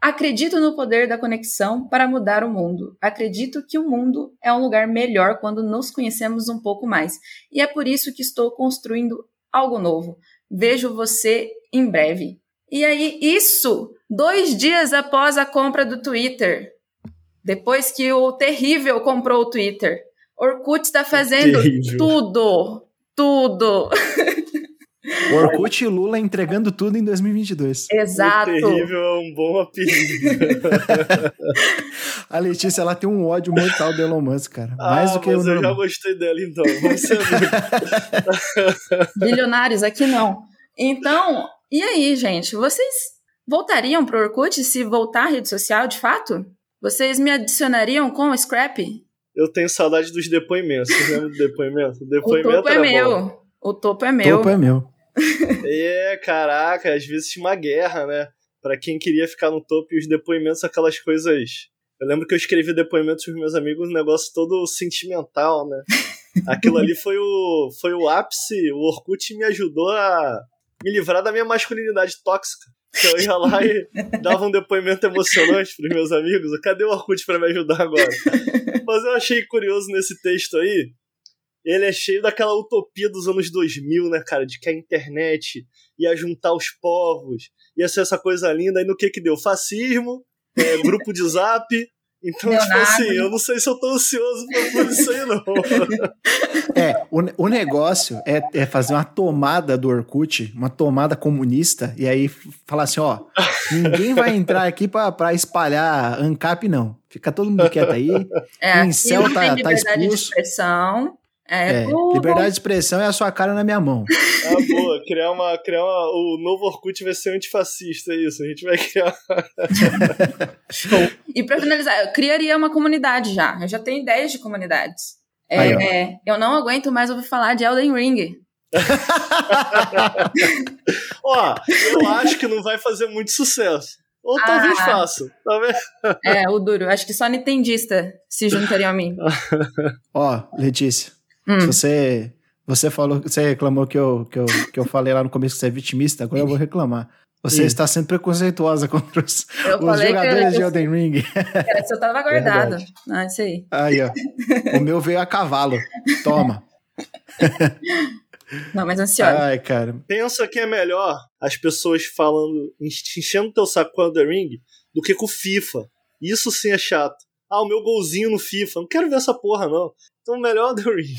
Acredito no poder da conexão para mudar o mundo. Acredito que o mundo é um lugar melhor quando nos conhecemos um pouco mais. E é por isso que estou construindo algo novo. Vejo você em breve. E aí, isso dois dias após a compra do Twitter. Depois que o terrível comprou o Twitter. Orkut está fazendo terrível. tudo. Tudo. O Orkut e Lula entregando tudo em 2022. Exato. O terrível é um bom apelido. a Letícia, ela tem um ódio mortal do Elon Musk, cara. Ah, Mais do que mas eu. Eu já gostei dela, então. Vamos ser Bilionários, aqui não. Então, e aí, gente? Vocês voltariam pro Orkut se voltar à rede social, de fato? Vocês me adicionariam com o Scrap? Eu tenho saudade dos depoimentos. Você lembra do depoimento? O depoimento o topo é meu. Bom. O topo é meu. O topo é meu. é, caraca, às vezes tinha uma guerra, né? Pra quem queria ficar no topo e os depoimentos, aquelas coisas. Eu lembro que eu escrevi depoimentos pros meus amigos, um negócio todo sentimental, né? Aquilo ali foi o, foi o ápice. O Orkut me ajudou a me livrar da minha masculinidade tóxica. Eu ia lá e dava um depoimento emocionante pros meus amigos. Cadê o Orkut para me ajudar agora? Mas eu achei curioso nesse texto aí ele é cheio daquela utopia dos anos 2000, né, cara? De que a internet ia juntar os povos, ia ser essa coisa linda. E no que que deu? Fascismo, é, grupo de zap. Então, Leonardo. tipo assim, eu não sei se eu tô ansioso por isso aí, não. É, o, o negócio é, é fazer uma tomada do Orkut, uma tomada comunista, e aí falar assim, ó, ninguém vai entrar aqui pra, pra espalhar ANCAP, não. Fica todo mundo quieto aí. É, o incel tá, tá expulso. De expressão. É, é liberdade de expressão é a sua cara na minha mão. Ah, boa. Criar uma. Criar uma. O novo Orkut vai ser antifascista, é isso. A gente vai criar. e pra finalizar, eu criaria uma comunidade já. Eu já tenho ideias de comunidades. É, Aí, é, eu não aguento mais ouvir falar de Elden Ring. Ó, eu acho que não vai fazer muito sucesso. Ou ah, talvez faça. Talvez... É, o duro. Acho que só nintendista se juntariam a mim. Ó, Letícia. Hum. Você, você falou, você reclamou que eu, que, eu, que eu falei lá no começo que você é vitimista, agora eu vou reclamar. Você Sim. está sendo preconceituosa contra os, os jogadores de Elden Ring. Essa eu tava guardado. É ah, isso aí. Aí, ó. O meu veio a cavalo. Toma. Não, mas ansiosa. Ai, cara. Pensa que é melhor as pessoas falando, enchendo teu saco com o Elden Ring do que com o FIFA. Isso sim é chato. Ah, o meu golzinho no FIFA. Não quero ver essa porra, não. Então, melhor The Ring.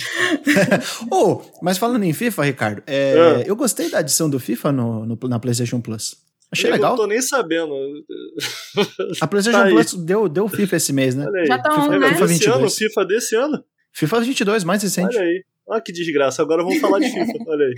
oh, mas falando em FIFA, Ricardo, é, é. eu gostei da adição do FIFA no, no na PlayStation Plus. Achei eu legal. Não tô nem sabendo. A PlayStation tá Plus deu, deu FIFA esse mês, né? Já tá FIFA, um, né? FIFA 22. Ano, FIFA desse ano? FIFA 22, mais recente. Olha aí. Olha que desgraça. Agora vamos falar de FIFA. Olha aí.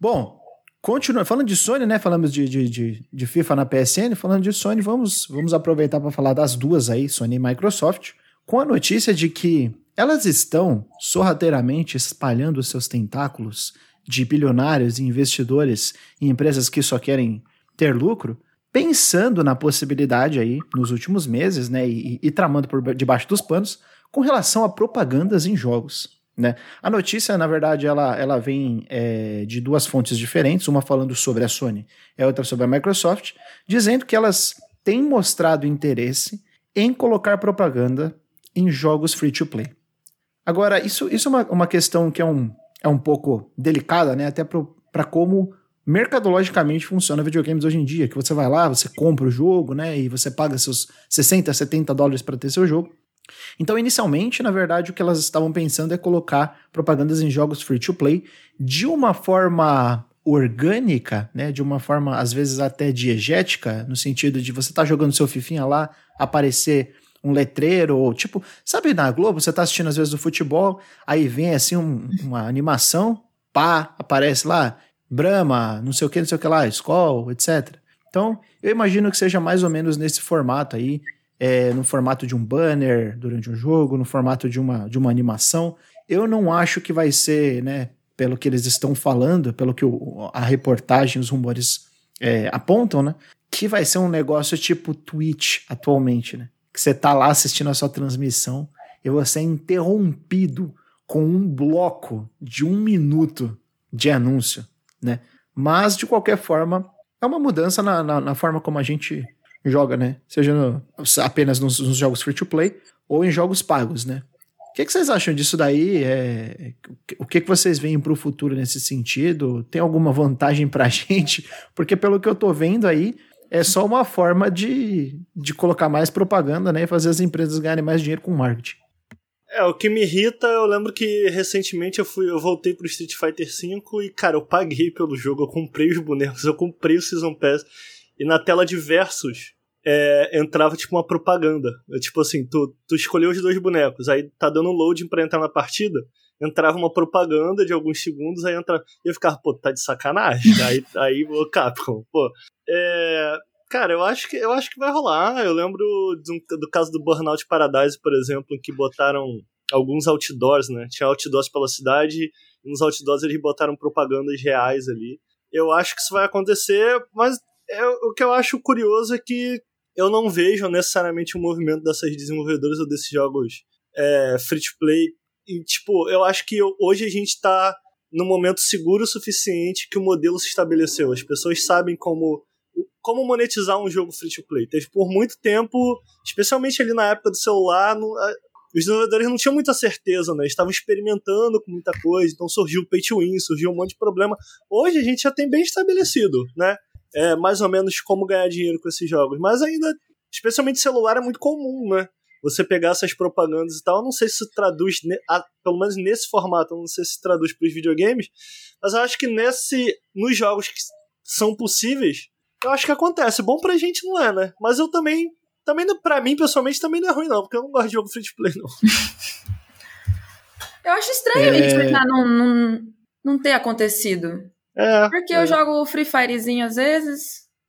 Bom, continua falando de Sony, né? Falamos de, de, de, de, FIFA na PSN. Falando de Sony, vamos, vamos aproveitar para falar das duas aí, Sony e Microsoft com a notícia de que elas estão sorrateiramente espalhando seus tentáculos de bilionários e investidores em empresas que só querem ter lucro, pensando na possibilidade aí nos últimos meses, né, e, e tramando por debaixo dos panos com relação a propagandas em jogos. Né? A notícia, na verdade, ela, ela vem é, de duas fontes diferentes, uma falando sobre a Sony e outra sobre a Microsoft, dizendo que elas têm mostrado interesse em colocar propaganda em jogos free to play. Agora, isso, isso é uma, uma questão que é um, é um pouco delicada, né? Até para como mercadologicamente funciona videogames hoje em dia, que você vai lá, você compra o jogo, né, e você paga seus 60, 70 dólares para ter seu jogo. Então, inicialmente, na verdade, o que elas estavam pensando é colocar propagandas em jogos free to play de uma forma orgânica, né, de uma forma às vezes até diegética, no sentido de você tá jogando seu fifinha lá, aparecer um letreiro, ou tipo, sabe na Globo, você tá assistindo às vezes o futebol, aí vem assim um, uma animação, pá, aparece lá, Brahma, não sei o que, não sei o que lá, Skol, etc. Então, eu imagino que seja mais ou menos nesse formato aí, é, no formato de um banner durante um jogo, no formato de uma, de uma animação. Eu não acho que vai ser, né, pelo que eles estão falando, pelo que o, a reportagem, os rumores é, apontam, né, que vai ser um negócio tipo Twitch atualmente, né? Que você tá lá assistindo a sua transmissão e você é interrompido com um bloco de um minuto de anúncio né? Mas, de qualquer forma, é uma mudança na, na, na forma como a gente joga, né? Seja no, apenas nos, nos, jogos free-to-play ou em jogos pagos, né? O que, que vocês acham disso daí? É, o que, que vocês veem para o futuro nesse sentido? Tem alguma vantagem para a gente? Porque pelo que eu tô vendo aí, é só uma forma de, de colocar mais propaganda, né? E fazer as empresas ganharem mais dinheiro com marketing. É, o que me irrita, eu lembro que recentemente eu fui, eu voltei pro Street Fighter V e, cara, eu paguei pelo jogo, eu comprei os bonecos, eu comprei o Season Pass, e na tela de versos é, entrava tipo uma propaganda. Eu, tipo assim, tu, tu escolheu os dois bonecos, aí tá dando um loading pra entrar na partida, entrava uma propaganda de alguns segundos, aí entra. E eu ficava, pô, tá de sacanagem. aí, aí o Capcom, pô. É, Cara, eu acho que eu acho que vai rolar. Eu lembro do, do caso do Burnout Paradise, por exemplo, em que botaram alguns outdoors, né? Tinha outdoors pela cidade e nos outdoors eles botaram propagandas reais ali. Eu acho que isso vai acontecer, mas é, o que eu acho curioso é que eu não vejo necessariamente o movimento dessas desenvolvedoras ou desses jogos é, free to play. E, tipo, eu acho que hoje a gente tá no momento seguro o suficiente que o modelo se estabeleceu. As pessoas sabem como como monetizar um jogo free to play. Teve por muito tempo, especialmente ali na época do celular, no, a, os desenvolvedores não tinham muita certeza, né? Estavam experimentando com muita coisa, então surgiu o pay to win, surgiu um monte de problema. Hoje a gente já tem bem estabelecido, né? É, mais ou menos como ganhar dinheiro com esses jogos. Mas ainda, especialmente celular, é muito comum, né? Você pegar essas propagandas e tal, não sei se traduz, a, pelo menos nesse formato, não sei se traduz para os videogames, mas eu acho que nesse, nos jogos que são possíveis, eu acho que acontece. Bom pra gente não é, né? Mas eu também. Também, pra mim, pessoalmente, também não é ruim, não, porque eu não gosto de jogo free to play, não. eu acho estranho é... isso já não, não, não ter acontecido. É. Porque é. eu jogo Free Firezinho às vezes,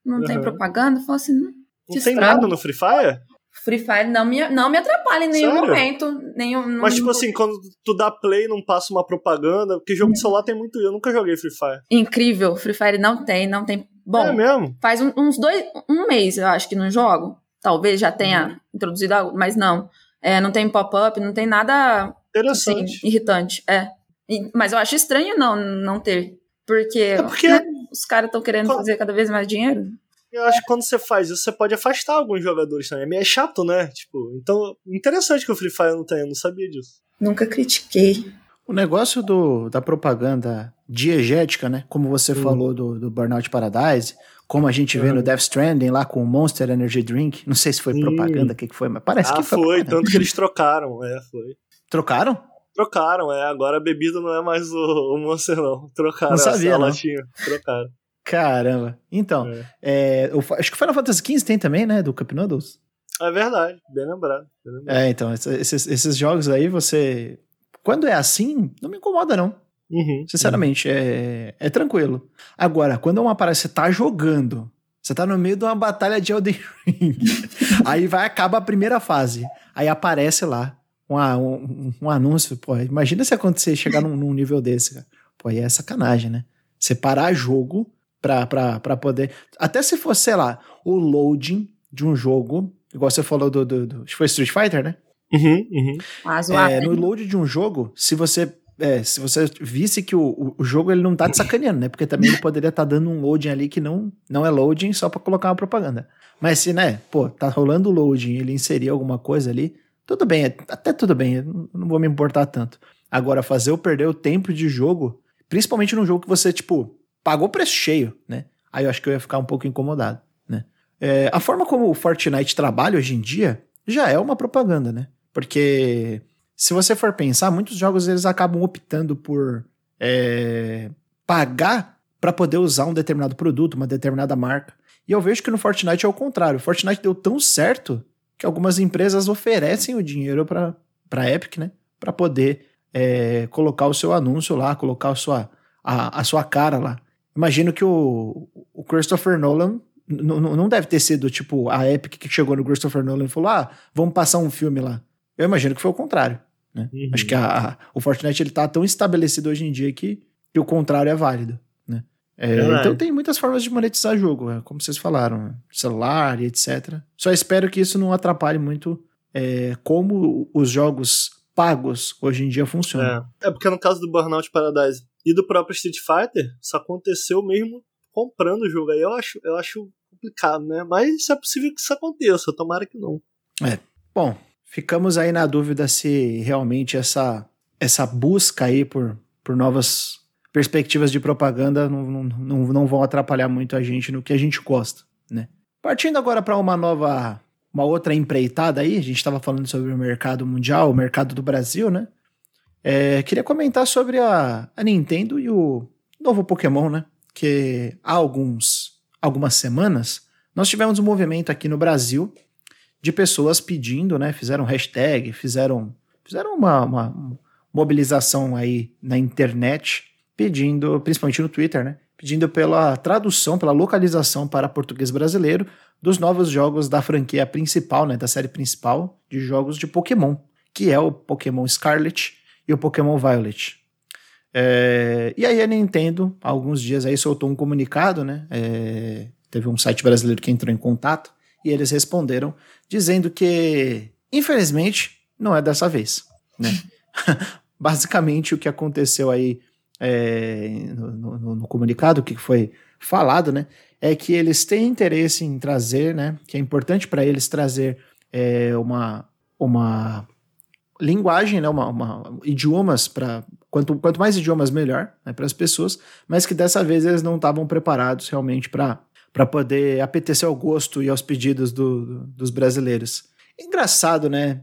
não uhum. tem propaganda, falo assim. Não, não tem nada no Free Fire? Free Fire não me, não me atrapalha em nenhum Sério? momento. Nenhum, Mas, tipo assim, quando tu dá play não passa uma propaganda, porque jogo de celular tem muito. Eu nunca joguei Free Fire. Incrível, Free Fire não tem, não tem Bom, é mesmo? faz um, uns dois, um mês, eu acho que não jogo. Talvez já tenha uhum. introduzido algo, mas não. É, não tem pop-up, não tem nada assim, irritante. É. E, mas eu acho estranho não, não ter. Porque, é porque né, os caras estão querendo quando... fazer cada vez mais dinheiro. Eu acho que quando você faz isso, você pode afastar alguns jogadores também. É meio chato, né? Tipo, então, interessante que o Free Fire não tenha, eu não sabia disso. Nunca critiquei. O negócio do, da propaganda diegética, né? Como você uhum. falou do, do Burnout Paradise, como a gente vê no Death Stranding lá com o Monster Energy Drink. Não sei se foi propaganda, o que, que foi, mas parece ah, que foi. foi, tanto que eles trocaram, é, foi. Trocaram? Trocaram, é. Agora a bebida não é mais o, o Monster, não. Trocaram não sabia, a, não. latinha. Trocaram. Caramba. Então, é. É, eu, acho que o Final Fantasy XV tem também, né? Do Cup Noodles. É verdade, bem lembrado. Bem lembrado. É, então, esses, esses jogos aí você quando é assim, não me incomoda, não. Uhum, Sinceramente, uhum. É, é tranquilo. Agora, quando é uma parada, você tá jogando, você tá no meio de uma batalha de Elden Ring, aí vai, acaba a primeira fase, aí aparece lá um, um, um anúncio, pô, imagina se acontecer, chegar num, num, nível desse, cara. Pô, aí é sacanagem, né? Você parar jogo pra, pra, pra poder... Até se fosse, sei lá, o loading de um jogo, igual você falou do, do, do acho que foi Street Fighter, né? Uhum, uhum. É, no load de um jogo, se você é, se você visse que o, o jogo ele não tá te sacaneando, né? Porque também ele poderia estar tá dando um loading ali que não, não é loading só para colocar uma propaganda. Mas se, né, pô, tá rolando o loading, ele inserir alguma coisa ali, tudo bem, até tudo bem, não vou me importar tanto. Agora, fazer eu perder o tempo de jogo, principalmente num jogo que você, tipo, pagou preço cheio, né? Aí eu acho que eu ia ficar um pouco incomodado, né? É, a forma como o Fortnite trabalha hoje em dia já é uma propaganda, né? Porque se você for pensar, muitos jogos eles acabam optando por é, pagar para poder usar um determinado produto, uma determinada marca. E eu vejo que no Fortnite é o contrário. O Fortnite deu tão certo que algumas empresas oferecem o dinheiro para a Epic, né? Para poder é, colocar o seu anúncio lá, colocar a sua, a, a sua cara lá. Imagino que o, o Christopher Nolan não deve ter sido tipo a Epic que chegou no Christopher Nolan e falou: ah, vamos passar um filme lá. Eu imagino que foi o contrário. Né? Uhum. Acho que a, a, o Fortnite ele tá tão estabelecido hoje em dia que, que o contrário é válido. É, então tem muitas formas de monetizar jogo, é, como vocês falaram, celular e etc. Só espero que isso não atrapalhe muito é, como os jogos pagos hoje em dia funcionam. É. é porque no caso do Burnout Paradise e do próprio Street Fighter, isso aconteceu mesmo comprando o jogo. Aí eu acho, eu acho complicado, né? Mas é possível que isso aconteça, tomara que não. É. Bom, ficamos aí na dúvida se realmente essa, essa busca aí por, por novas perspectivas de propaganda não, não, não, vão atrapalhar muito a gente no que a gente gosta, né? Partindo agora para uma nova, uma outra empreitada aí, a gente estava falando sobre o mercado mundial, o mercado do Brasil, né? É, queria comentar sobre a, a Nintendo e o novo Pokémon, né? Que há alguns, algumas semanas nós tivemos um movimento aqui no Brasil de pessoas pedindo, né? Fizeram hashtag, fizeram, fizeram uma, uma mobilização aí na internet, pedindo, principalmente no Twitter, né? Pedindo pela tradução, pela localização para português brasileiro dos novos jogos da franquia principal, né? Da série principal de jogos de Pokémon, que é o Pokémon Scarlet e o Pokémon Violet. É, e aí a Nintendo, há alguns dias aí, soltou um comunicado, né? É, teve um site brasileiro que entrou em contato e eles responderam dizendo que, infelizmente, não é dessa vez. Né? Basicamente, o que aconteceu aí é, no, no, no, comunicado, que foi falado, né, é que eles têm interesse em trazer, né, que é importante para eles trazer é, uma, uma linguagem, né, uma, uma idiomas para quanto, quanto mais idiomas melhor né, para as pessoas, mas que dessa vez eles não estavam preparados realmente para para poder apetecer ao gosto e aos pedidos do, do, dos brasileiros. Engraçado, né?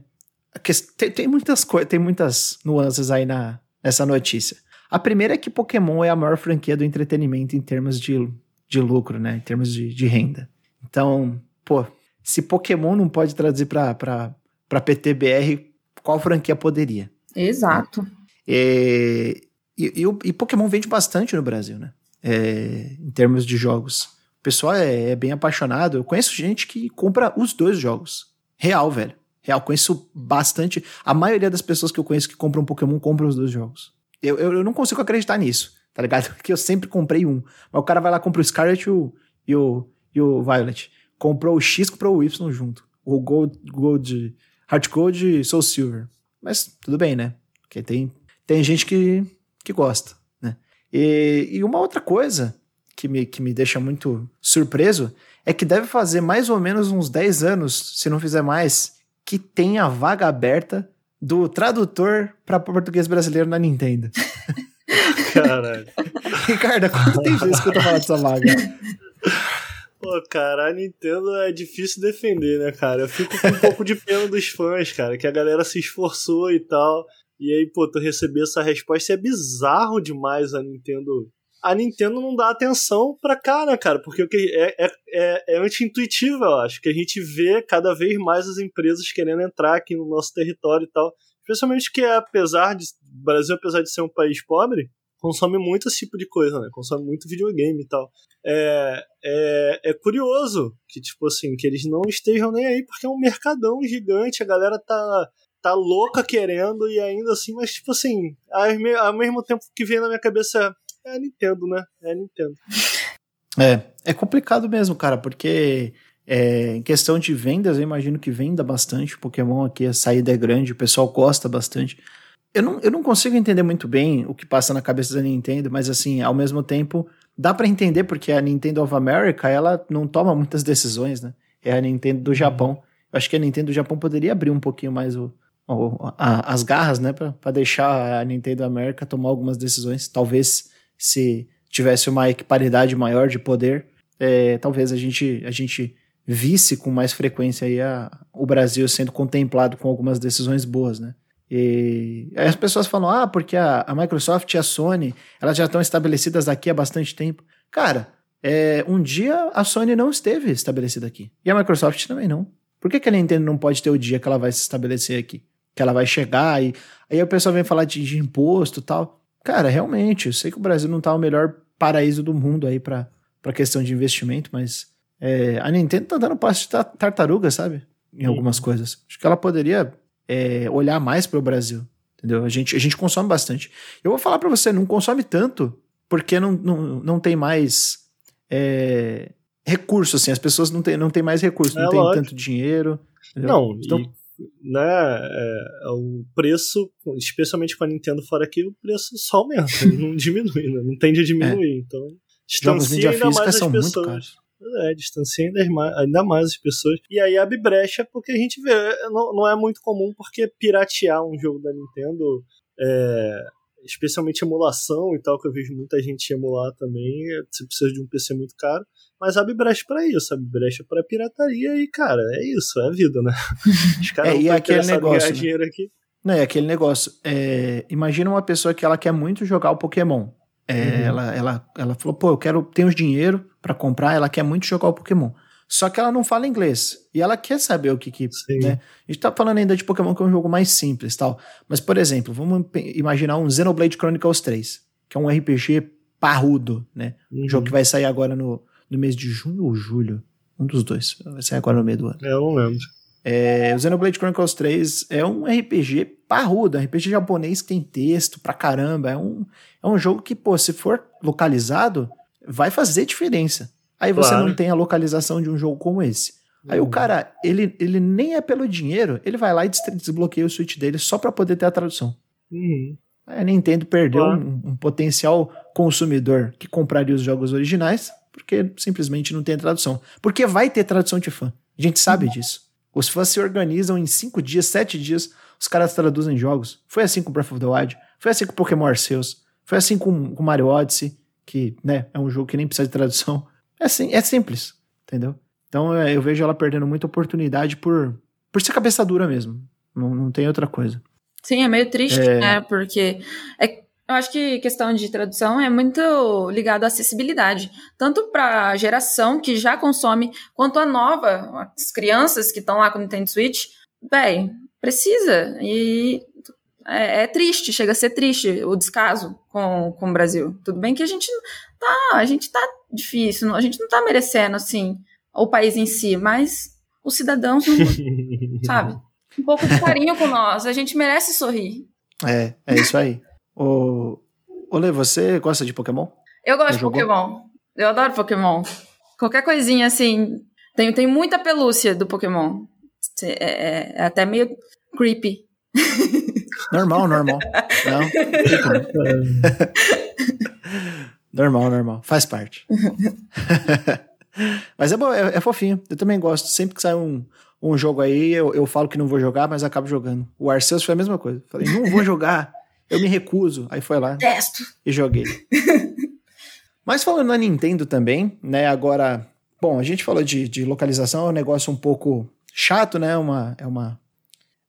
Tem, tem muitas tem muitas nuances aí na, nessa notícia. A primeira é que Pokémon é a maior franquia do entretenimento em termos de, de lucro, né? Em termos de, de renda. Então, pô, se Pokémon não pode traduzir para PTBR, qual franquia poderia? Exato. E, e, e, e Pokémon vende bastante no Brasil, né? É, em termos de jogos pessoal é, é, bem apaixonado. Eu conheço gente que compra os dois jogos. Real, velho. Real, conheço bastante. A maioria das pessoas que eu conheço que compram Pokémon compram os dois jogos. Eu, eu, eu não consigo acreditar nisso, tá ligado? Porque eu sempre comprei um. Mas o cara vai lá, compra o Scarlet e o, e o, e o Violet. Comprou o X, comprou o Y junto. O Gold, Gold, Heart Gold e Soul Silver. Mas tudo bem, né? Porque tem, tem gente que, que gosta, né? E, e uma outra coisa que me, que me deixa muito surpreso é que deve fazer mais ou menos uns 10 anos, se não fizer mais, que tem a vaga aberta do tradutor para português brasileiro na Nintendo. Caralho. Ricardo, quanto tempo você escuta falar dessa vaga? Pô, cara, a Nintendo é difícil defender, né, cara? Eu fico com um pouco de pena dos fãs, cara, que a galera se esforçou e tal. E aí, pô, tu receber essa resposta é bizarro demais a Nintendo a Nintendo não dá atenção pra cá, né, cara? Porque o que é, é, é, é anti-intuitivo, eu acho, que a gente vê cada vez mais as empresas querendo entrar aqui no nosso território e tal. Especialmente que, apesar de. O Brasil, apesar de ser um país pobre, consome muito esse tipo de coisa, né? Consome muito videogame e tal. É, é, é curioso que, tipo assim, que eles não estejam nem aí, porque é um mercadão gigante, a galera tá, tá louca querendo e ainda assim, mas, tipo assim, ao mesmo tempo que vem na minha cabeça é a Nintendo, né? É a Nintendo. É, é complicado mesmo, cara, porque é, em questão de vendas, eu imagino que venda bastante. Pokémon aqui, a saída é grande, o pessoal gosta bastante. Eu não, eu não consigo entender muito bem o que passa na cabeça da Nintendo, mas assim, ao mesmo tempo, dá para entender porque a Nintendo of America, ela não toma muitas decisões, né? É a Nintendo do Japão. Eu acho que a Nintendo do Japão poderia abrir um pouquinho mais o, o a, as garras, né, para deixar a Nintendo América tomar algumas decisões. Talvez se tivesse uma equiparidade maior de poder, é, talvez a gente, a gente visse com mais frequência aí a, o Brasil sendo contemplado com algumas decisões boas, né? E aí as pessoas falam, ah, porque a, a Microsoft e a Sony, elas já estão estabelecidas aqui há bastante tempo. Cara, é, um dia a Sony não esteve estabelecida aqui. E a Microsoft também não. Por que, que a Nintendo não pode ter o dia que ela vai se estabelecer aqui? Que ela vai chegar e aí o pessoal vem falar de, de imposto e tal. Cara, realmente, eu sei que o Brasil não tá o melhor paraíso do mundo aí para questão de investimento, mas é, a Nintendo tá dando passo de tartaruga, sabe? Em algumas coisas. Acho que ela poderia é, olhar mais para o Brasil, entendeu? A gente, a gente consome bastante. Eu vou falar para você, não consome tanto porque não, não, não tem mais é, recurso, assim, as pessoas não têm não tem mais recurso, é, não tem tanto dinheiro. Entendeu? Não, então, né, é, é, o preço, especialmente com a Nintendo fora aqui, o preço só aumenta, não diminui, né? não tende a diminuir, então distancia ainda mais as pessoas. É, distancia ainda mais, ainda mais as pessoas. E aí abre brecha porque a gente vê, não, não é muito comum porque piratear um jogo da Nintendo, é, especialmente emulação e tal, que eu vejo muita gente emular também, você precisa de um PC muito caro. Mas abre brecha pra isso, abre brecha pra pirataria e, cara, é isso, é a vida, né? Os caras é, e aquele negócio, né? dinheiro aqui. Não, é aquele negócio. É, imagina uma pessoa que ela quer muito jogar o Pokémon. É, uhum. ela, ela, ela falou, pô, eu quero ter uns dinheiro para comprar, ela quer muito jogar o Pokémon. Só que ela não fala inglês. E ela quer saber o que que. Né? A gente tá falando ainda de Pokémon, que é um jogo mais simples tal. Mas, por exemplo, vamos imaginar um Xenoblade Chronicles 3, que é um RPG parrudo, né? Uhum. Um jogo que vai sair agora no, no mês de junho ou julho. Um dos dois. Vai sair agora no meio do ano. É, eu não lembro. É, o Xenoblade Chronicles 3 é um RPG parrudo, um RPG japonês que tem texto pra caramba. É um, é um jogo que, pô, se for localizado, vai fazer diferença. Aí você claro. não tem a localização de um jogo como esse. Aí o uhum. cara, ele, ele nem é pelo dinheiro, ele vai lá e desbloqueia o Switch dele só para poder ter a tradução. Uhum. Aí a Nintendo perdeu claro. um, um, potencial consumidor que compraria os jogos originais, porque simplesmente não tem tradução. Porque vai ter tradução de fã. A gente sabe uhum. disso. Os fãs se organizam em cinco dias, sete dias, os caras traduzem jogos. Foi assim com Breath of the Wild, foi assim com Pokémon Arceus, foi assim com, com Mario Odyssey, que né, é um jogo que nem precisa de tradução. É, assim, é simples, entendeu? Então é, eu vejo ela perdendo muita oportunidade por, por ser cabeça dura mesmo. Não, não tem outra coisa. Sim, é meio triste, é... né? Porque é, eu acho que questão de tradução é muito ligado à acessibilidade, tanto para a geração que já consome, quanto a nova, as crianças que estão lá com o Nintendo Switch. Bem, precisa. E é, é, triste, chega a ser triste o descaso com, com o Brasil. Tudo bem que a gente tá, a gente tá difícil, a gente não tá merecendo, assim, o país em si, mas os cidadãos, não, sabe? Um pouco de carinho com nós, a gente merece sorrir. É, é isso aí. o Olê, você gosta de Pokémon? Eu gosto de? Pokémon. Eu adoro Pokémon. Qualquer coisinha assim. Tem, tem muita pelúcia do Pokémon. É, é, é até meio creepy. Normal, normal. Não, normal, normal. Faz parte. mas é bom, é, é, fofinho. Eu também gosto. Sempre que sai um, um jogo aí, eu, eu falo que não vou jogar, mas acabo jogando. O Arceus foi a mesma coisa. Falei, não vou jogar. Eu me recuso. Aí foi lá Testo. e joguei. mas falando na Nintendo também, né? Agora, bom, a gente falou de, de localização, é um negócio um pouco chato, né? Uma, é uma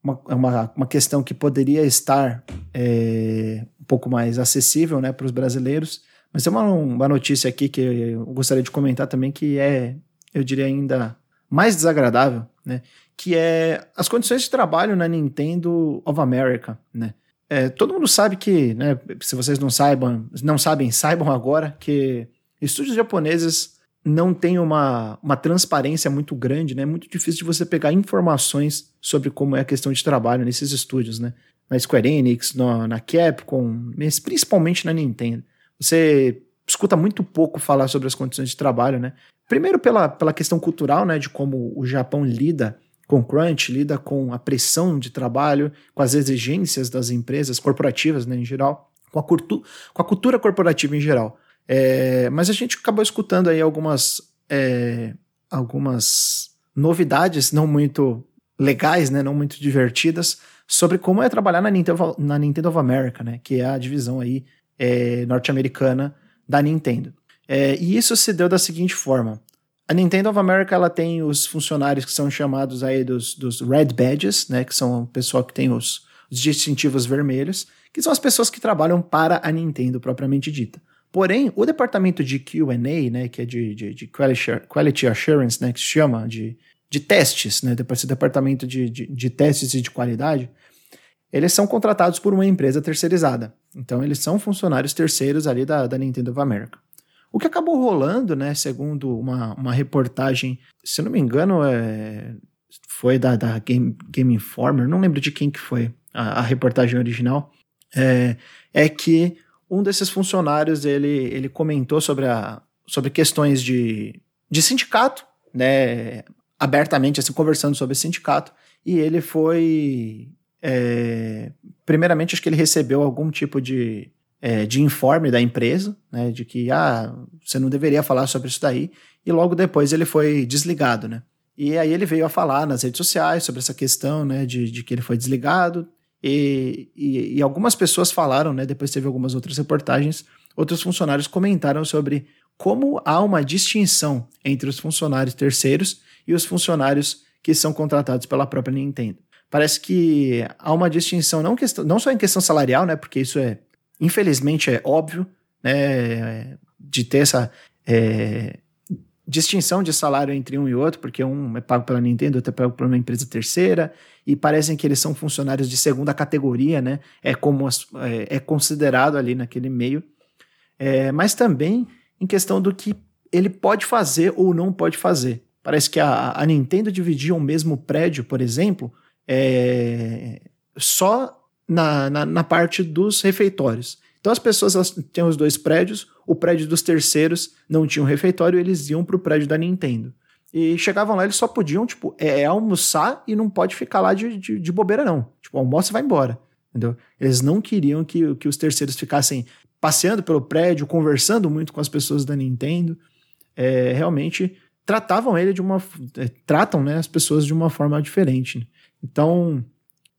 uma, é uma, uma questão que poderia estar é, um pouco mais acessível né, para os brasileiros. Mas tem uma, uma notícia aqui que eu gostaria de comentar também, que é, eu diria ainda mais desagradável, né? Que é as condições de trabalho na Nintendo of America, né? É, todo mundo sabe que, né, se vocês não saibam, não sabem, saibam agora que estúdios japoneses não tem uma, uma transparência muito grande, né? É muito difícil de você pegar informações sobre como é a questão de trabalho nesses estúdios, né? Na Square Enix, na, na Capcom, mas principalmente na Nintendo. Você escuta muito pouco falar sobre as condições de trabalho, né? Primeiro pela, pela questão cultural, né? De como o Japão lida com crunch, lida com a pressão de trabalho, com as exigências das empresas corporativas, né, em geral, com a, cultu com a cultura corporativa em geral. É, mas a gente acabou escutando aí algumas, é, algumas novidades não muito legais, né, não muito divertidas, sobre como é trabalhar na Nintendo, na Nintendo of America, né, que é a divisão aí é, norte-americana da Nintendo. É, e isso se deu da seguinte forma. A Nintendo of America ela tem os funcionários que são chamados aí dos, dos Red Badges, né, que são o pessoal que tem os, os distintivos vermelhos, que são as pessoas que trabalham para a Nintendo propriamente dita. Porém, o departamento de QA, né, que é de, de, de quality, Assurance, né, que se chama de, de testes, né, esse departamento de, de, de testes e de qualidade, eles são contratados por uma empresa terceirizada. Então, eles são funcionários terceiros ali da, da Nintendo of America. O que acabou rolando, né, segundo uma, uma reportagem, se não me engano, é, foi da, da Game, Game Informer, não lembro de quem que foi a, a reportagem original, é, é que um desses funcionários ele, ele comentou sobre, a, sobre questões de, de sindicato, né, abertamente, assim, conversando sobre sindicato, e ele foi. É, primeiramente, acho que ele recebeu algum tipo de, é, de informe da empresa, né, de que ah, você não deveria falar sobre isso daí, e logo depois ele foi desligado, né. E aí ele veio a falar nas redes sociais sobre essa questão, né, de, de que ele foi desligado, e, e, e, algumas pessoas falaram, né? Depois teve algumas outras reportagens, outros funcionários comentaram sobre como há uma distinção entre os funcionários terceiros e os funcionários que são contratados pela própria Nintendo. Parece que há uma distinção não, questão, não só em questão salarial, né? Porque isso é, infelizmente, é óbvio, né? De ter essa é, distinção de salário entre um e outro, porque um é pago pela Nintendo, outro é pago por uma empresa terceira, e parecem que eles são funcionários de segunda categoria, né? É como é, é considerado ali naquele meio. É, mas também em questão do que ele pode fazer ou não pode fazer. Parece que a, a Nintendo dividia o mesmo prédio, por exemplo, é, só na, na, na, parte dos refeitórios. Então as pessoas elas tinham os dois prédios, o prédio dos terceiros não tinha um refeitório, eles iam para o prédio da Nintendo. E chegavam lá, eles só podiam, tipo, é, é almoçar e não pode ficar lá de, de, de bobeira, não. Tipo, almoça e vai embora. Entendeu? Eles não queriam que, que os terceiros ficassem passeando pelo prédio, conversando muito com as pessoas da Nintendo. É, realmente tratavam ele de uma. É, tratam né, as pessoas de uma forma diferente. Então,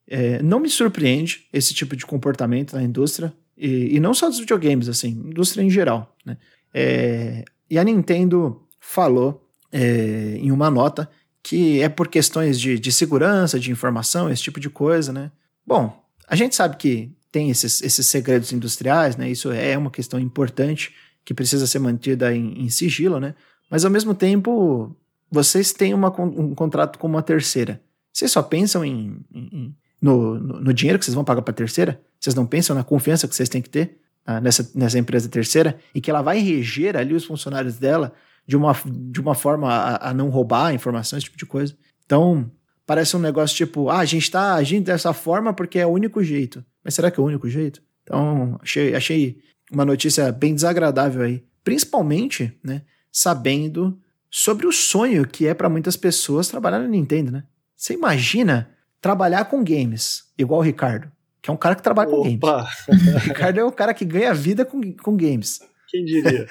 é, não me surpreende esse tipo de comportamento na indústria. E, e não só dos videogames, assim, indústria em geral. Né? É, e a Nintendo falou é, em uma nota que é por questões de, de segurança, de informação, esse tipo de coisa, né? Bom, a gente sabe que tem esses, esses segredos industriais, né? Isso é uma questão importante que precisa ser mantida em, em sigilo, né? Mas ao mesmo tempo, vocês têm uma, um contrato com uma terceira. Vocês só pensam em, em no, no, no, dinheiro que vocês vão pagar para a terceira? Vocês não pensam na confiança que vocês têm que ter ah, nessa, nessa empresa terceira e que ela vai reger ali os funcionários dela de uma, de uma forma a, a não roubar informação, esse tipo de coisa. Então, parece um negócio tipo, ah, a gente está agindo dessa forma porque é o único jeito. Mas será que é o único jeito? Então, achei, achei uma notícia bem desagradável aí. Principalmente, né, sabendo sobre o sonho que é para muitas pessoas trabalhar na Nintendo, né? Você imagina trabalhar com games, igual o Ricardo, que é um cara que trabalha Opa. com games. o Ricardo é um cara que ganha vida com, com games. Quem diria?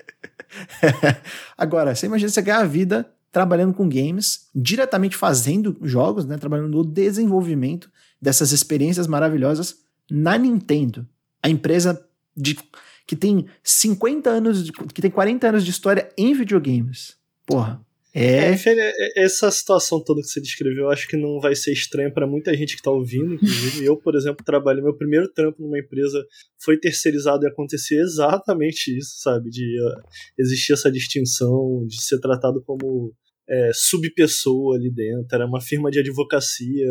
Agora, você imagina você ganhar vida trabalhando com games, diretamente fazendo jogos, né? Trabalhando no desenvolvimento dessas experiências maravilhosas na Nintendo. A empresa de, que tem 50 anos, que tem 40 anos de história em videogames. Porra. É... é... é essa situação toda que você descreveu, eu acho que não vai ser estranha para muita gente que tá ouvindo, inclusive. eu, por exemplo, trabalhei meu primeiro trampo numa empresa foi terceirizado e acontecia exatamente isso, sabe? De uh, existir essa distinção, de ser tratado como é, subpessoa ali dentro. Era uma firma de advocacia.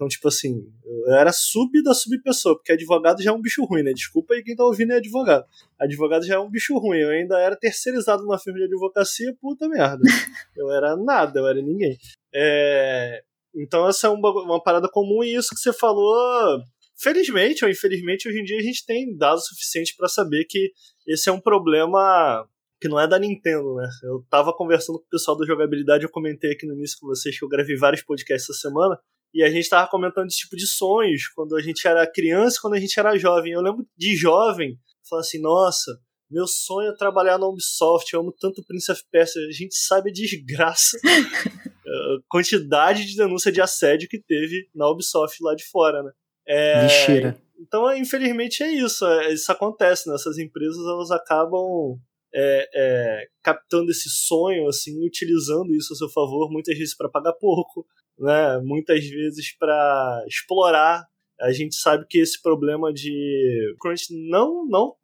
Então, tipo assim, eu era sub da subpessoa, porque advogado já é um bicho ruim, né? Desculpa aí quem tá ouvindo é advogado. Advogado já é um bicho ruim. Eu ainda era terceirizado numa firma de advocacia, puta merda. Eu era nada, eu era ninguém. É... Então, essa é uma, uma parada comum e isso que você falou. Felizmente ou infelizmente, hoje em dia a gente tem dados suficientes para saber que esse é um problema que não é da Nintendo, né? Eu tava conversando com o pessoal da jogabilidade, eu comentei aqui no início com vocês que eu gravei vários podcasts essa semana, e a gente tava comentando esse tipo de sonhos, quando a gente era criança, quando a gente era jovem. Eu lembro de jovem, falando assim, nossa, meu sonho é trabalhar na Ubisoft, eu amo tanto Prince of Persia, a gente sabe a desgraça, a quantidade de denúncia de assédio que teve na Ubisoft lá de fora, né? É, Lixeira. Então, infelizmente, é isso. É, isso acontece, né? Essas empresas, elas acabam é, é, captando esse sonho, assim, utilizando isso a seu favor, muitas vezes para pagar pouco, né? Muitas vezes para explorar. A gente sabe que esse problema de crunch não não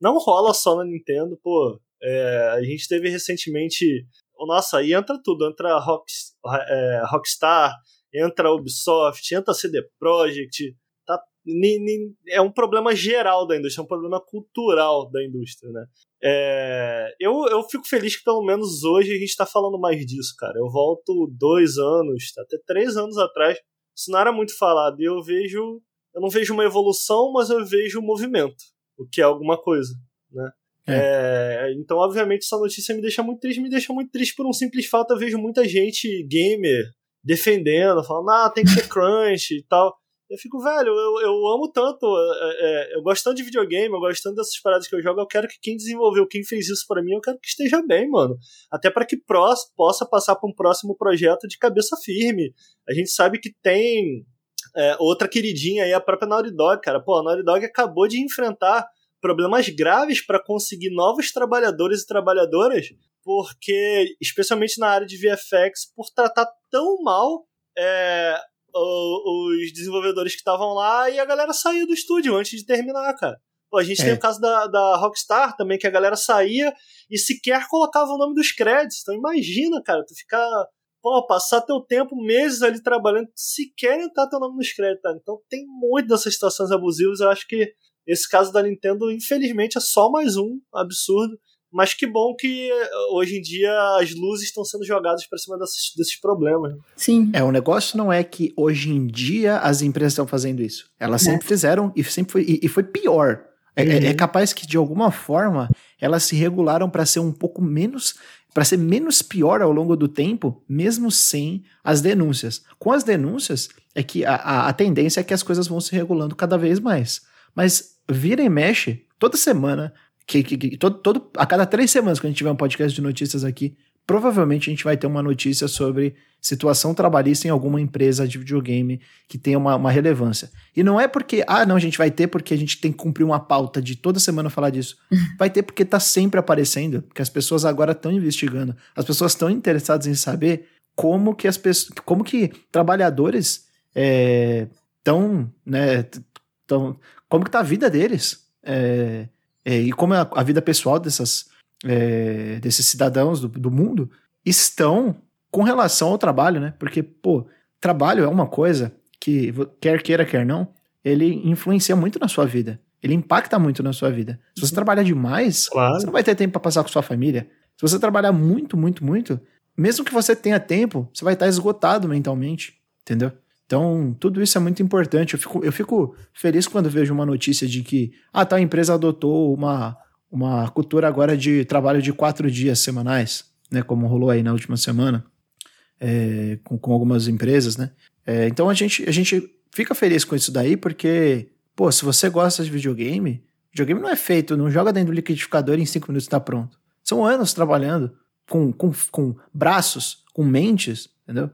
não rola só na Nintendo, pô. É, a gente teve recentemente, nossa, aí entra tudo, entra Rock, é, Rockstar, entra Ubisoft, entra CD Projekt, é um problema geral da indústria, é um problema cultural da indústria, né? É, eu, eu fico feliz que pelo menos hoje a gente está falando mais disso, cara. Eu volto dois anos, até três anos atrás, isso não era muito falado, e eu vejo, eu não vejo uma evolução, mas eu vejo um movimento, o que é alguma coisa, né? É. É, então, obviamente, essa notícia me deixa muito triste, me deixa muito triste por um simples fato. Eu vejo muita gente gamer defendendo, falando, ah, tem que ter crunch e tal. Eu fico, velho, eu, eu amo tanto, é, é, eu gosto tanto de videogame, eu gosto tanto dessas paradas que eu jogo, eu quero que quem desenvolveu, quem fez isso para mim, eu quero que esteja bem, mano. Até para que possa passar para um próximo projeto de cabeça firme. A gente sabe que tem é, outra queridinha aí, a própria Naughty Dog, cara. Pô, a Naughty Dog acabou de enfrentar problemas graves para conseguir novos trabalhadores e trabalhadoras, porque, especialmente na área de VFX, por tratar tão mal é, os desenvolvedores que estavam lá e a galera saiu do estúdio antes de terminar, cara. Pô, a gente é. tem o caso da, da Rockstar também, que a galera saía e sequer colocava o nome dos créditos. Então imagina, cara, tu ficar. Pô, passar teu tempo, meses ali trabalhando, sequer entrar teu nome nos créditos. Tá? Então tem muito dessas situações abusivas. Eu acho que esse caso da Nintendo, infelizmente, é só mais um absurdo. Mas que bom que eh, hoje em dia as luzes estão sendo jogadas para cima desses, desses problemas. Né? Sim. É, o negócio não é que hoje em dia as empresas estão fazendo isso. Elas é. sempre fizeram e sempre foi, e, e foi pior. É, é uhum. é, capaz que de alguma forma elas se regularam para ser um pouco menos, para ser menos pior ao longo do tempo, mesmo sem as denúncias. Com as denúncias é que a, a, a tendência é que as coisas vão se regulando cada vez mais. Mas vira e mexe, toda semana que, que, que todo, todo, a cada três semanas que a gente tiver um podcast de notícias aqui, provavelmente a gente vai ter uma notícia sobre situação trabalhista em alguma empresa de videogame que tenha uma, uma, relevância. E não é porque, ah, não, a gente vai ter porque a gente tem que cumprir uma pauta de toda semana falar disso. Vai ter porque tá sempre aparecendo, que as pessoas agora estão investigando. As pessoas estão interessadas em saber como que as pessoas, como que trabalhadores estão, é, né, tão, como que tá a vida deles. É, é, e como a, a, vida pessoal dessas, é, desses cidadãos do, do, mundo estão com relação ao trabalho, né? Porque, pô, trabalho é uma coisa que, quer queira, quer não, ele influencia muito na sua vida. Ele impacta muito na sua vida. Se você trabalhar demais, claro. você não vai ter tempo para passar com sua família. Se você trabalhar muito, muito, muito, mesmo que você tenha tempo, você vai estar esgotado mentalmente, entendeu? Então, tudo isso é muito importante. Eu fico, eu fico feliz quando vejo uma notícia de que ah, a empresa adotou uma, uma cultura agora de trabalho de quatro dias semanais, né? Como rolou aí na última semana é, com, com algumas empresas, né? É, então a gente, a gente fica feliz com isso daí, porque, pô, se você gosta de videogame, videogame não é feito, não joga dentro do liquidificador e em cinco minutos está pronto. São anos trabalhando com, com, com braços, com mentes, entendeu?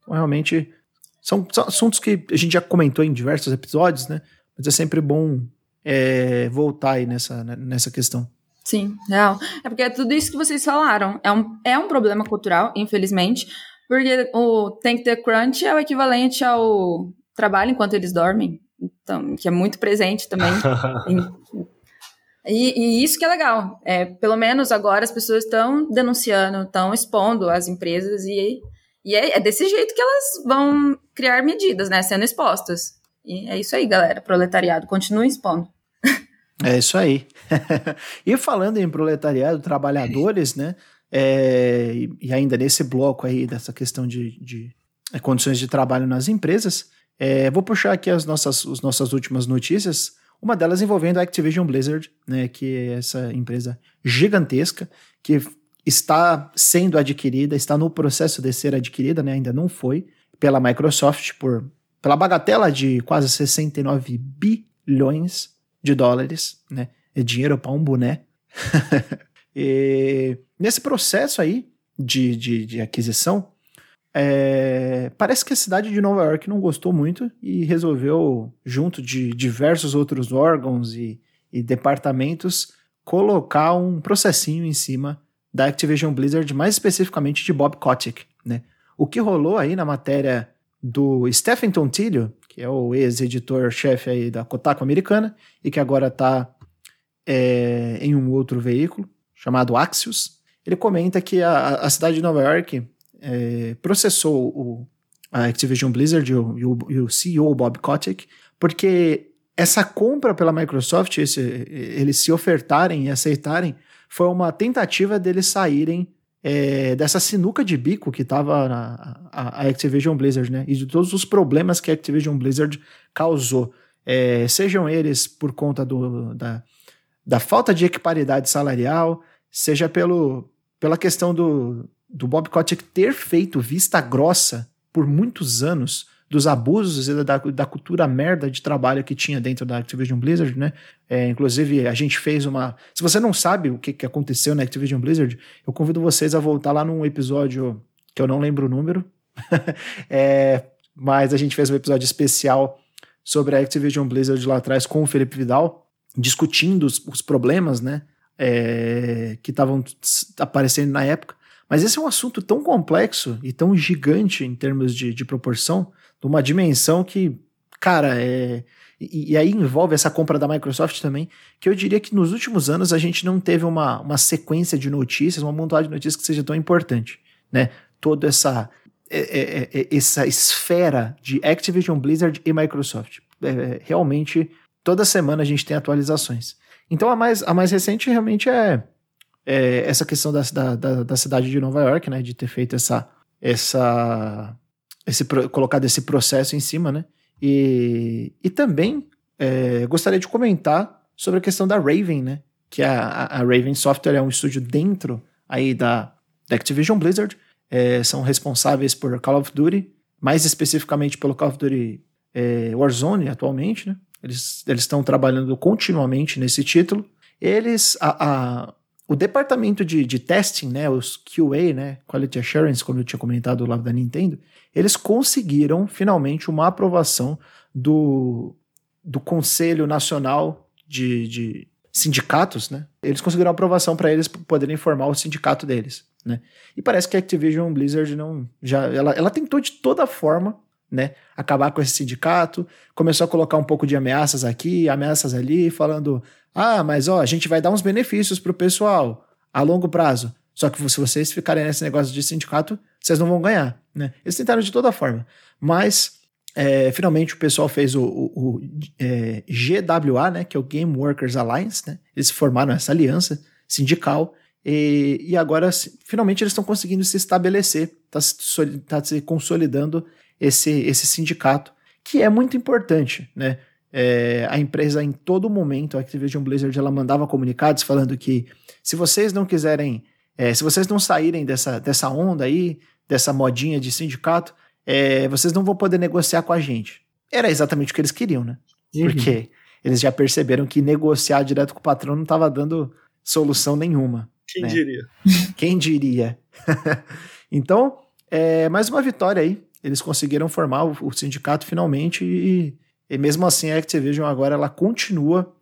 Então, realmente são, são, assuntos que a gente já comentou em diversos episódios, né? Mas é sempre bom é, voltar aí nessa, né, nessa questão. Sim, real. É porque é tudo isso que vocês falaram. É um, é um problema cultural, infelizmente, porque o tem que ter crunch é o equivalente ao trabalho enquanto eles dormem, então, que é muito presente também. e, e, isso que é legal. É, pelo menos agora as pessoas estão denunciando, estão expondo as empresas e e é, é, desse jeito que elas vão criar medidas, né? Sendo expostas. E é isso aí, galera. Proletariado, continue expondo. É isso aí. e falando em proletariado, trabalhadores, né? É, e ainda nesse bloco aí dessa questão de, de é, condições de trabalho nas empresas, é, vou puxar aqui as nossas, as nossas últimas notícias. Uma delas envolvendo a Activision Blizzard, né, que é essa empresa gigantesca que está sendo adquirida, está no processo de ser adquirida, né? ainda não foi, pela Microsoft por pela bagatela de quase 69 bilhões de dólares, né? É dinheiro para um boné. e nesse processo aí de, de, de aquisição, é, parece que a cidade de Nova York não gostou muito e resolveu, junto de diversos outros órgãos e, e departamentos, colocar um processinho em cima da Activision Blizzard, mais especificamente de Bob Kotick, né? O que rolou aí na matéria do Stephen Tontillo, que é o ex-editor-chefe aí da Kotaku americana e que agora está é, em um outro veículo chamado Axios, ele comenta que a, a cidade de Nova York é, processou o, a Activision Blizzard e o, e o, CEO Bob Kotick porque essa compra pela Microsoft, esse, eles se ofertarem e aceitarem, foi uma tentativa deles saírem é, dessa sinuca de bico que estava a, a, Activision Blizzard, né? E de todos os problemas que a Activision Blizzard causou. É, sejam eles por conta do, da, da falta de equiparidade salarial, seja pelo, pela questão do, do Bob Kotick ter feito vista grossa por muitos anos dos abusos e da, da cultura merda de trabalho que tinha dentro da Activision Blizzard, né? É, inclusive, a gente fez uma. Se você não sabe o que, que aconteceu na Activision Blizzard, eu convido vocês a voltar lá num episódio que eu não lembro o número, é, mas a gente fez um episódio especial sobre a Activision Blizzard lá atrás com o Felipe Vidal, discutindo os, os problemas, né? É, que estavam aparecendo na época. Mas esse é um assunto tão complexo e tão gigante em termos de, de proporção de uma dimensão que, cara, é. E, e, aí envolve essa compra da Microsoft também, que eu diria que nos últimos anos a gente não teve uma, uma sequência de notícias, uma montagem de notícias que seja tão importante, né? Toda essa, é, é, é, essa esfera de Activision Blizzard e Microsoft. É, realmente, toda semana a gente tem atualizações. Então a mais, a mais recente realmente é, é essa questão da, da, da, cidade de Nova York, né? De ter feito essa, essa esse, colocado esse processo em cima, né? E, e também é, gostaria de comentar sobre a questão da Raven, né? Que a, a Raven Software é um estúdio dentro aí da, da Activision Blizzard, é, são responsáveis por Call of Duty, mais especificamente pelo Call of Duty é, Warzone atualmente, né? Eles estão trabalhando continuamente nesse título. Eles, a, a, o departamento de, de testing, né, os QA, né, Quality Assurance, como eu tinha comentado lá da Nintendo, eles conseguiram finalmente uma aprovação do, do Conselho Nacional de, de Sindicatos, né? Eles conseguiram aprovação para eles poderem formar o sindicato deles, né? E parece que a Activision Blizzard não já ela, ela tentou de toda forma, né, acabar com esse sindicato, começou a colocar um pouco de ameaças aqui, ameaças ali, falando: "Ah, mas ó, a gente vai dar uns benefícios pro pessoal a longo prazo. Só que se vocês ficarem nesse negócio de sindicato, vocês não vão ganhar. Né? Eles tentaram de toda forma. Mas, é, finalmente, o pessoal fez o, o, o é, GWA, né, que é o Game Workers Alliance. Né? Eles formaram essa aliança sindical. E, e agora, finalmente, eles estão conseguindo se estabelecer, está tá se consolidando esse, esse sindicato, que é muito importante. Né? É, a empresa, em todo momento, a Activision Blizzard, ela mandava comunicados falando que se vocês não quiserem é, se vocês não saírem dessa, dessa onda aí, dessa modinha de sindicato, é, vocês não vão poder negociar com a gente. Era exatamente o que eles queriam, né? Uhum. Porque eles já perceberam que negociar direto com o patrão não estava dando solução nenhuma. Quem né? diria? Quem diria? então, é, mais uma vitória aí. Eles conseguiram formar o, sindicato finalmente e, e, mesmo assim a Activision agora ela continua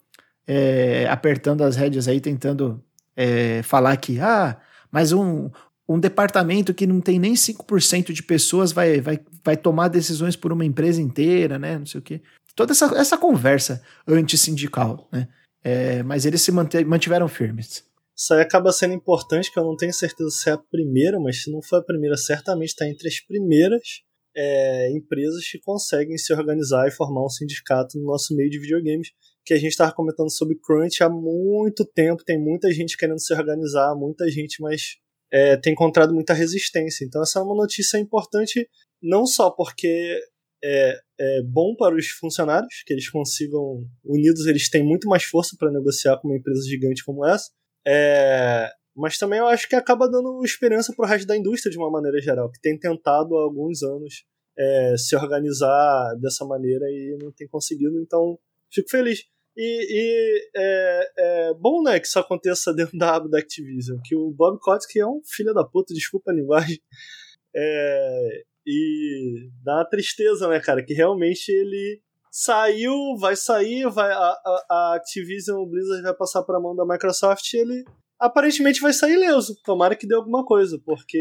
é, apertando as rédeas aí, tentando é, falar que, ah, mas um, um departamento que não tem nem 5% de pessoas vai, vai, vai tomar decisões por uma empresa inteira, né? Não sei o quê. Toda essa, essa conversa antissindical, né? É, mas eles se mantiveram firmes. Isso aí acaba sendo importante, que eu não tenho certeza se é a primeira, mas se não for a primeira, certamente está entre as primeiras é, empresas que conseguem se organizar e formar um sindicato no nosso meio de videogames que a gente estava comentando sobre Crunch há muito tempo, tem muita gente querendo se organizar, muita gente, mas é, tem encontrado muita resistência. Então essa é uma notícia importante, não só porque é, é bom para os funcionários, que eles consigam, unidos, eles têm muito mais força para negociar com uma empresa gigante como essa, é, mas também eu acho que acaba dando esperança para o resto da indústria de uma maneira geral, que tem tentado há alguns anos é, se organizar dessa maneira e não tem conseguido, então fico feliz. E, e é, é, bom, né, que isso aconteça dentro da aba da Activision, que o Bob Kotick é um filho da puta, desculpa a linguagem, é, e dá uma tristeza, né, cara, que realmente ele saiu, vai sair, vai a, a, a Activision, Blizzard vai passar pra mão da Microsoft e ele aparentemente vai sair leso. Tomara que dê alguma coisa, porque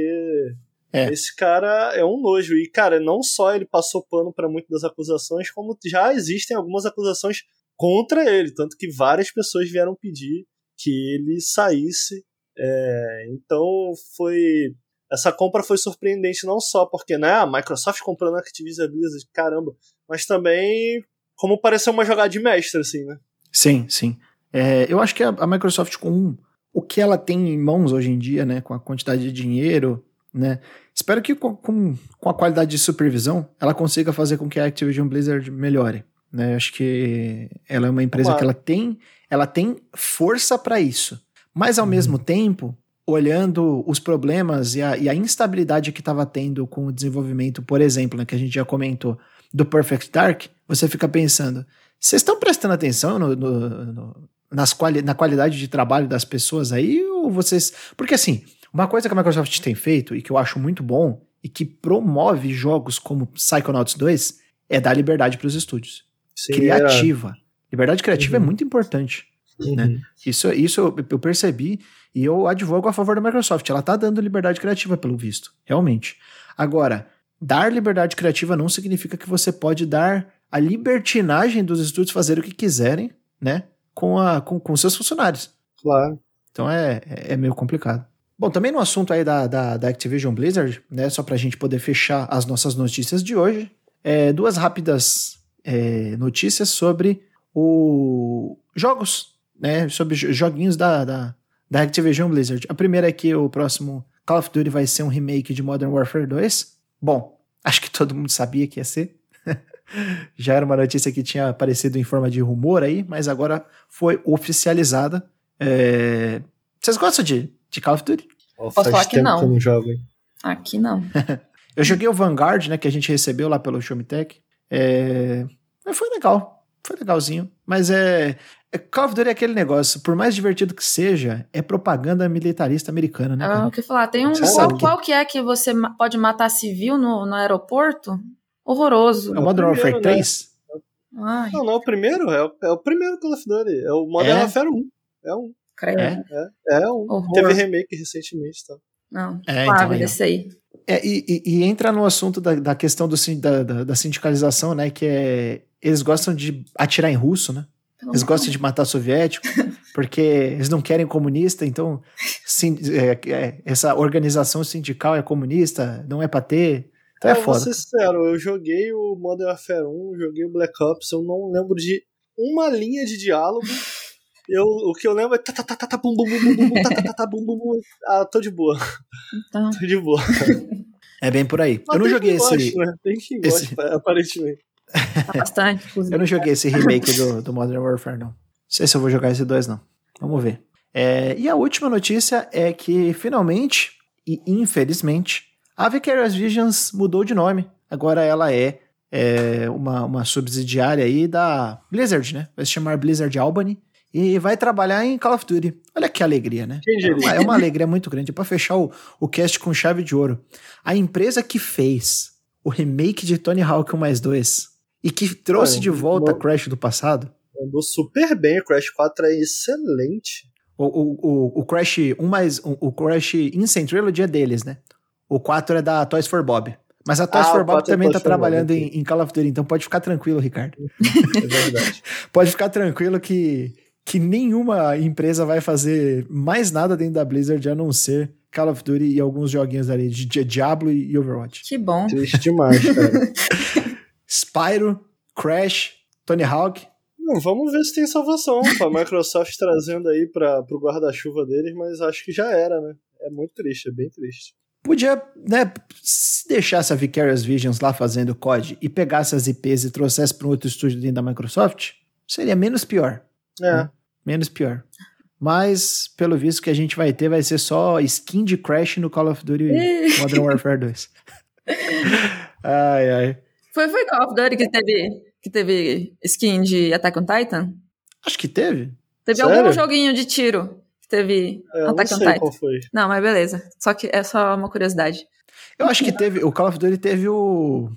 é. esse cara é um nojo. E, cara, não só ele passou pano para muitas das acusações, como já existem algumas acusações contra ele. Tanto que várias pessoas vieram pedir que ele saísse. É, então foi. Essa compra foi surpreendente não só porque, né, a Microsoft comprando a Activision Blizzard, caramba, mas também como pareceu uma jogada de mestre, assim, né? Sim, sim. É, eu acho que a, a, Microsoft, com o que ela tem em mãos hoje em dia, né, com a quantidade de dinheiro, né, espero que com, com, com a qualidade de supervisão, ela consiga fazer com que a Activision Blizzard melhore. Né? Eu acho que ela é uma empresa claro. que ela tem, ela tem força para isso. Mas ao uhum. mesmo tempo, olhando os problemas e a, e a instabilidade que estava tendo com o desenvolvimento, por exemplo, né, que a gente já comentou, do Perfect Dark, você fica pensando, vocês estão prestando atenção no, no, no, nas quali na qualidade de trabalho das pessoas aí? Ou vocês. Porque assim, uma coisa que a Microsoft tem feito e que eu acho muito bom e que promove jogos como Psychonauts 2 é dar liberdade para os estúdios. Sim, criativa. É. Liberdade criativa é uhum. é muito importante. Né? Uhum. Né? Isso, isso eu, eu, percebi e eu advogo a favor da Microsoft. Ela tá dando liberdade criativa, pelo visto. Realmente. Agora, dar liberdade criativa não significa que você pode dar a libertinagem dos estúdios fazer o que quiserem, né? Com, a, com, com seus funcionários. Claro. Então é, é, é meio complicado. Bom, também no assunto aí da, da, da Activision Blizzard, né? Só pra gente poder fechar as nossas notícias de hoje. É, duas rápidas é, notícias sobre o jogos, né? Sobre joguinhos da, da, da Activision Blizzard. A primeira é que o próximo Call of Duty vai ser um remake de Modern Warfare 2. Bom, acho que todo mundo sabia que ia ser. Já era uma notícia que tinha aparecido em forma de rumor aí, mas agora foi oficializada. É... Vocês gostam de, de Call of Duty? Oh, Posso falar que não. Jogo, hein? Aqui não. eu joguei o Vanguard, né, que a gente recebeu lá pelo Showmetech. É... Foi legal, foi legalzinho. Mas é, é. Call of Duty é aquele negócio, por mais divertido que seja, é propaganda militarista americana, né? Ah, o que falar? Tem um. Qual, qual, que é que você pode matar civil no, no aeroporto? Horroroso. É o Modern Warfare 3? Né? Ai. Não, não é o primeiro, é o, é o primeiro Call of Duty. É o Modern é? Warfare 1. É um. Creio. É, é, é um. Horror. Teve remake recentemente, tá? Não, é, então, desse aí. É, e, e, e, entra no assunto da, da questão do, da, da, da, sindicalização, né? Que é. Eles gostam de atirar em russo, né? Eles gostam de matar soviético, porque eles não querem comunista, então sim, é, é, essa organização sindical é comunista, não é pra ter. É, é foda. Vou ser sincero, eu joguei o Modern Warfare 1, joguei o Black Ops, eu não lembro de uma linha de diálogo. Eu, o que eu lembro é tá, tá, tá, tá, tá, bum, bum, bum, bum, bum, tá, tá, tá, tá, bum, bum, bum. Ah, tô de boa. Então. tô de boa. É bem por aí. Mas eu não joguei esse. Goste, né? Tem quem esse... goste, aparentemente. Tá bastante. eu não joguei esse remake do, do Modern Warfare, não. Não sei se eu vou jogar esse dois, não. Vamos ver. É, e a última notícia é que, finalmente, e infelizmente, a Vicarious Visions mudou de nome. Agora ela é, é uma, uma subsidiária aí da Blizzard, né? Vai se chamar Blizzard Albany e vai trabalhar em Call of Duty. Olha que alegria, né? É uma, é uma alegria muito grande. É para fechar o, o cast com chave de ouro. A empresa que fez o remake de Tony Hawk 1 mais 2 e que trouxe ah, de volta o Crash do passado. Andou super bem, o Crash 4 é excelente. O, o, o, o Crash 1 mais. O, o Crash Insane Trilogy é deles, né? O 4 é da Toys for Bob. Mas a Toys ah, for Bob é também é tá trabalhando em, em, Call of Duty, então pode ficar tranquilo, Ricardo. É verdade. pode ficar tranquilo que que nenhuma empresa vai fazer mais nada dentro da Blizzard a não ser Call of Duty e alguns joguinhos ali de Diablo e Overwatch. Que bom. Triste demais, cara. Spyro, Crash, Tony Hawk. Não, vamos ver se tem salvação pra Microsoft trazendo aí para pro guarda-chuva deles, mas acho que já era, né? É muito triste, é bem triste. Podia, né, se deixasse a Vicarious Visions lá fazendo COD e pegasse as IPs e trouxesse para um outro estúdio dentro da Microsoft, seria menos pior. É. Né? Menos pior. Mas, pelo visto, que a gente vai ter vai ser só skin de Crash no Call of Duty Modern Warfare 2. ai, ai. Foi, foi Call of Duty que teve, que teve skin de Attack on Titan? Acho que teve. Teve Sério? algum joguinho de tiro que teve é, Attack on Titan. Qual foi. Não, mas beleza. Só que é só uma curiosidade. Eu acho que teve. O Call of Duty teve o.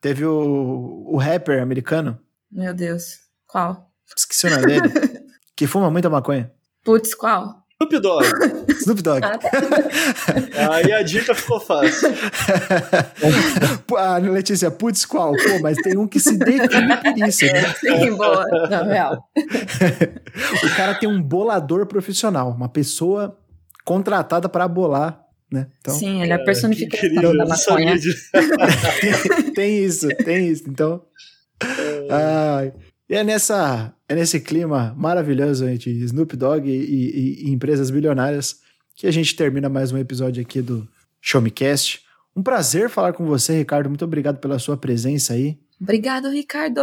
Teve o, o rapper americano Meu Deus. Qual? Esqueci o nome dele. que fuma muita maconha. Putz, qual? Snoop Dogg. Snoop Dogg. Ah, tá. Aí a dica ficou fácil. ah, Letícia, putz, qual? Pô, mas tem um que se define por isso, né? Sim, boa. Não, real. o cara tem um bolador profissional, uma pessoa contratada para bolar, né? Então, Sim, ele é a Que personificação da maconha. disso. tem isso, tem isso. Então, ai, e é nessa, é nesse clima maravilhoso de Snoop Dogg e, e- e empresas bilionárias que a gente termina mais um episódio aqui do Show Me Cast. Um prazer falar com você, Ricardo. Muito obrigado pela sua presença aí. Obrigado, Ricardo.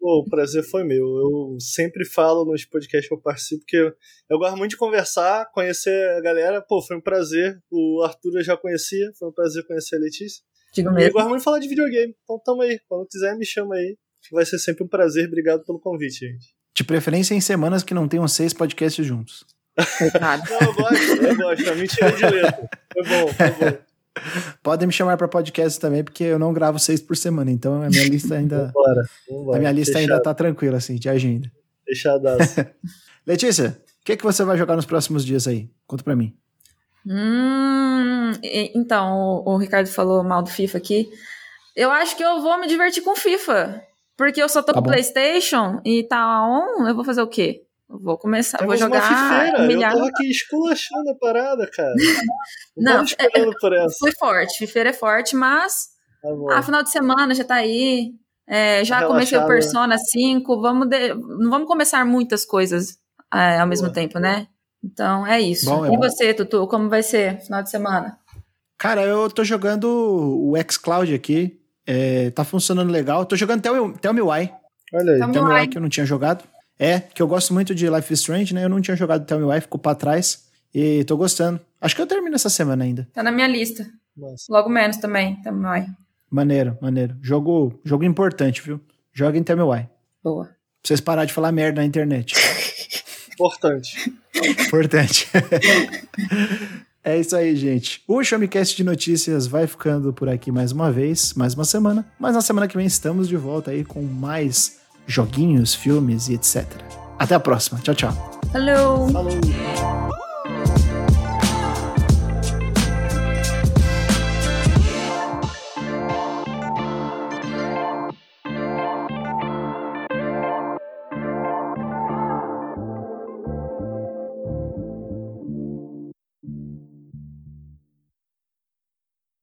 Pô, o prazer foi meu. Eu sempre falo nos podcasts que eu participo que eu, eu gosto muito de conversar, conhecer a galera. Pô, foi um prazer. O Arthur eu já conhecia, foi um prazer conhecer a Letícia. Digo E eu mesmo. gosto muito de falar de videogame. Então tamo aí. Quando quiser, me chama aí. Vai ser sempre um prazer. Obrigado pelo convite, gente. De preferência em semanas que não tenham seis podcasts juntos. Não, eu gosto, eu gosto. A mentira de letra. Foi bom, foi bom. Podem me chamar para podcast também, porque eu não gravo seis por semana, então a minha lista ainda, Vambora. Vambora. a minha lista ainda Fechado, tá tranquila, assim, de agenda. Fechadaço. Letícia, o que, que você vai jogar nos próximos dias aí? Conta pra mim. Hum, e- então, o, o Ricardo falou mal do FIFA aqui. Eu acho que eu vou me divertir com FIFA. Porque eu só tô Tá com bom. PlayStation e tá on, eu vou fazer o quê? Vou começar, vou Temos uma jogar fifeira. milhar. Eu tô aqui esculachando a parada, cara. Não, tava esperando por essa. Fui forte, Fifeira é forte, mas Tá ah, final de semana já tá aí. É, já Relaxada. comecei o Persona 5. Vamos de- não vamos começar muitas coisas é, ao mesmo Boa. tempo, né? Então é isso. Bom, é e bom. você, Tutu, como vai ser final de semana? Cara, eu tô jogando o xCloud aqui. é, tá funcionando legal. Tô jogando Tell Me, Tell Me Why. Olha aí. Tell Me Tell Me Why. Why que eu não tinha jogado. É, que eu gosto muito de Life is Strange, né? Eu não tinha jogado Tell Me Why, ficou pra trás. E tô gostando. Acho que eu termino essa semana ainda. Tá na minha lista. Nossa. Logo menos também. Também vai. Maneiro, maneiro. Jogo, jogo importante, viu? Joga em Tell Me Why. Pra Boa. vocês parar de falar merda na internet. Importante. Importante. é isso aí, gente. O Showmecast de notícias vai ficando por aqui mais uma vez, mais uma semana. Mas na semana que vem estamos de volta aí com mais joguinhos, filmes e etc. Até a próxima. Tchau, tchau. Hello. Falou.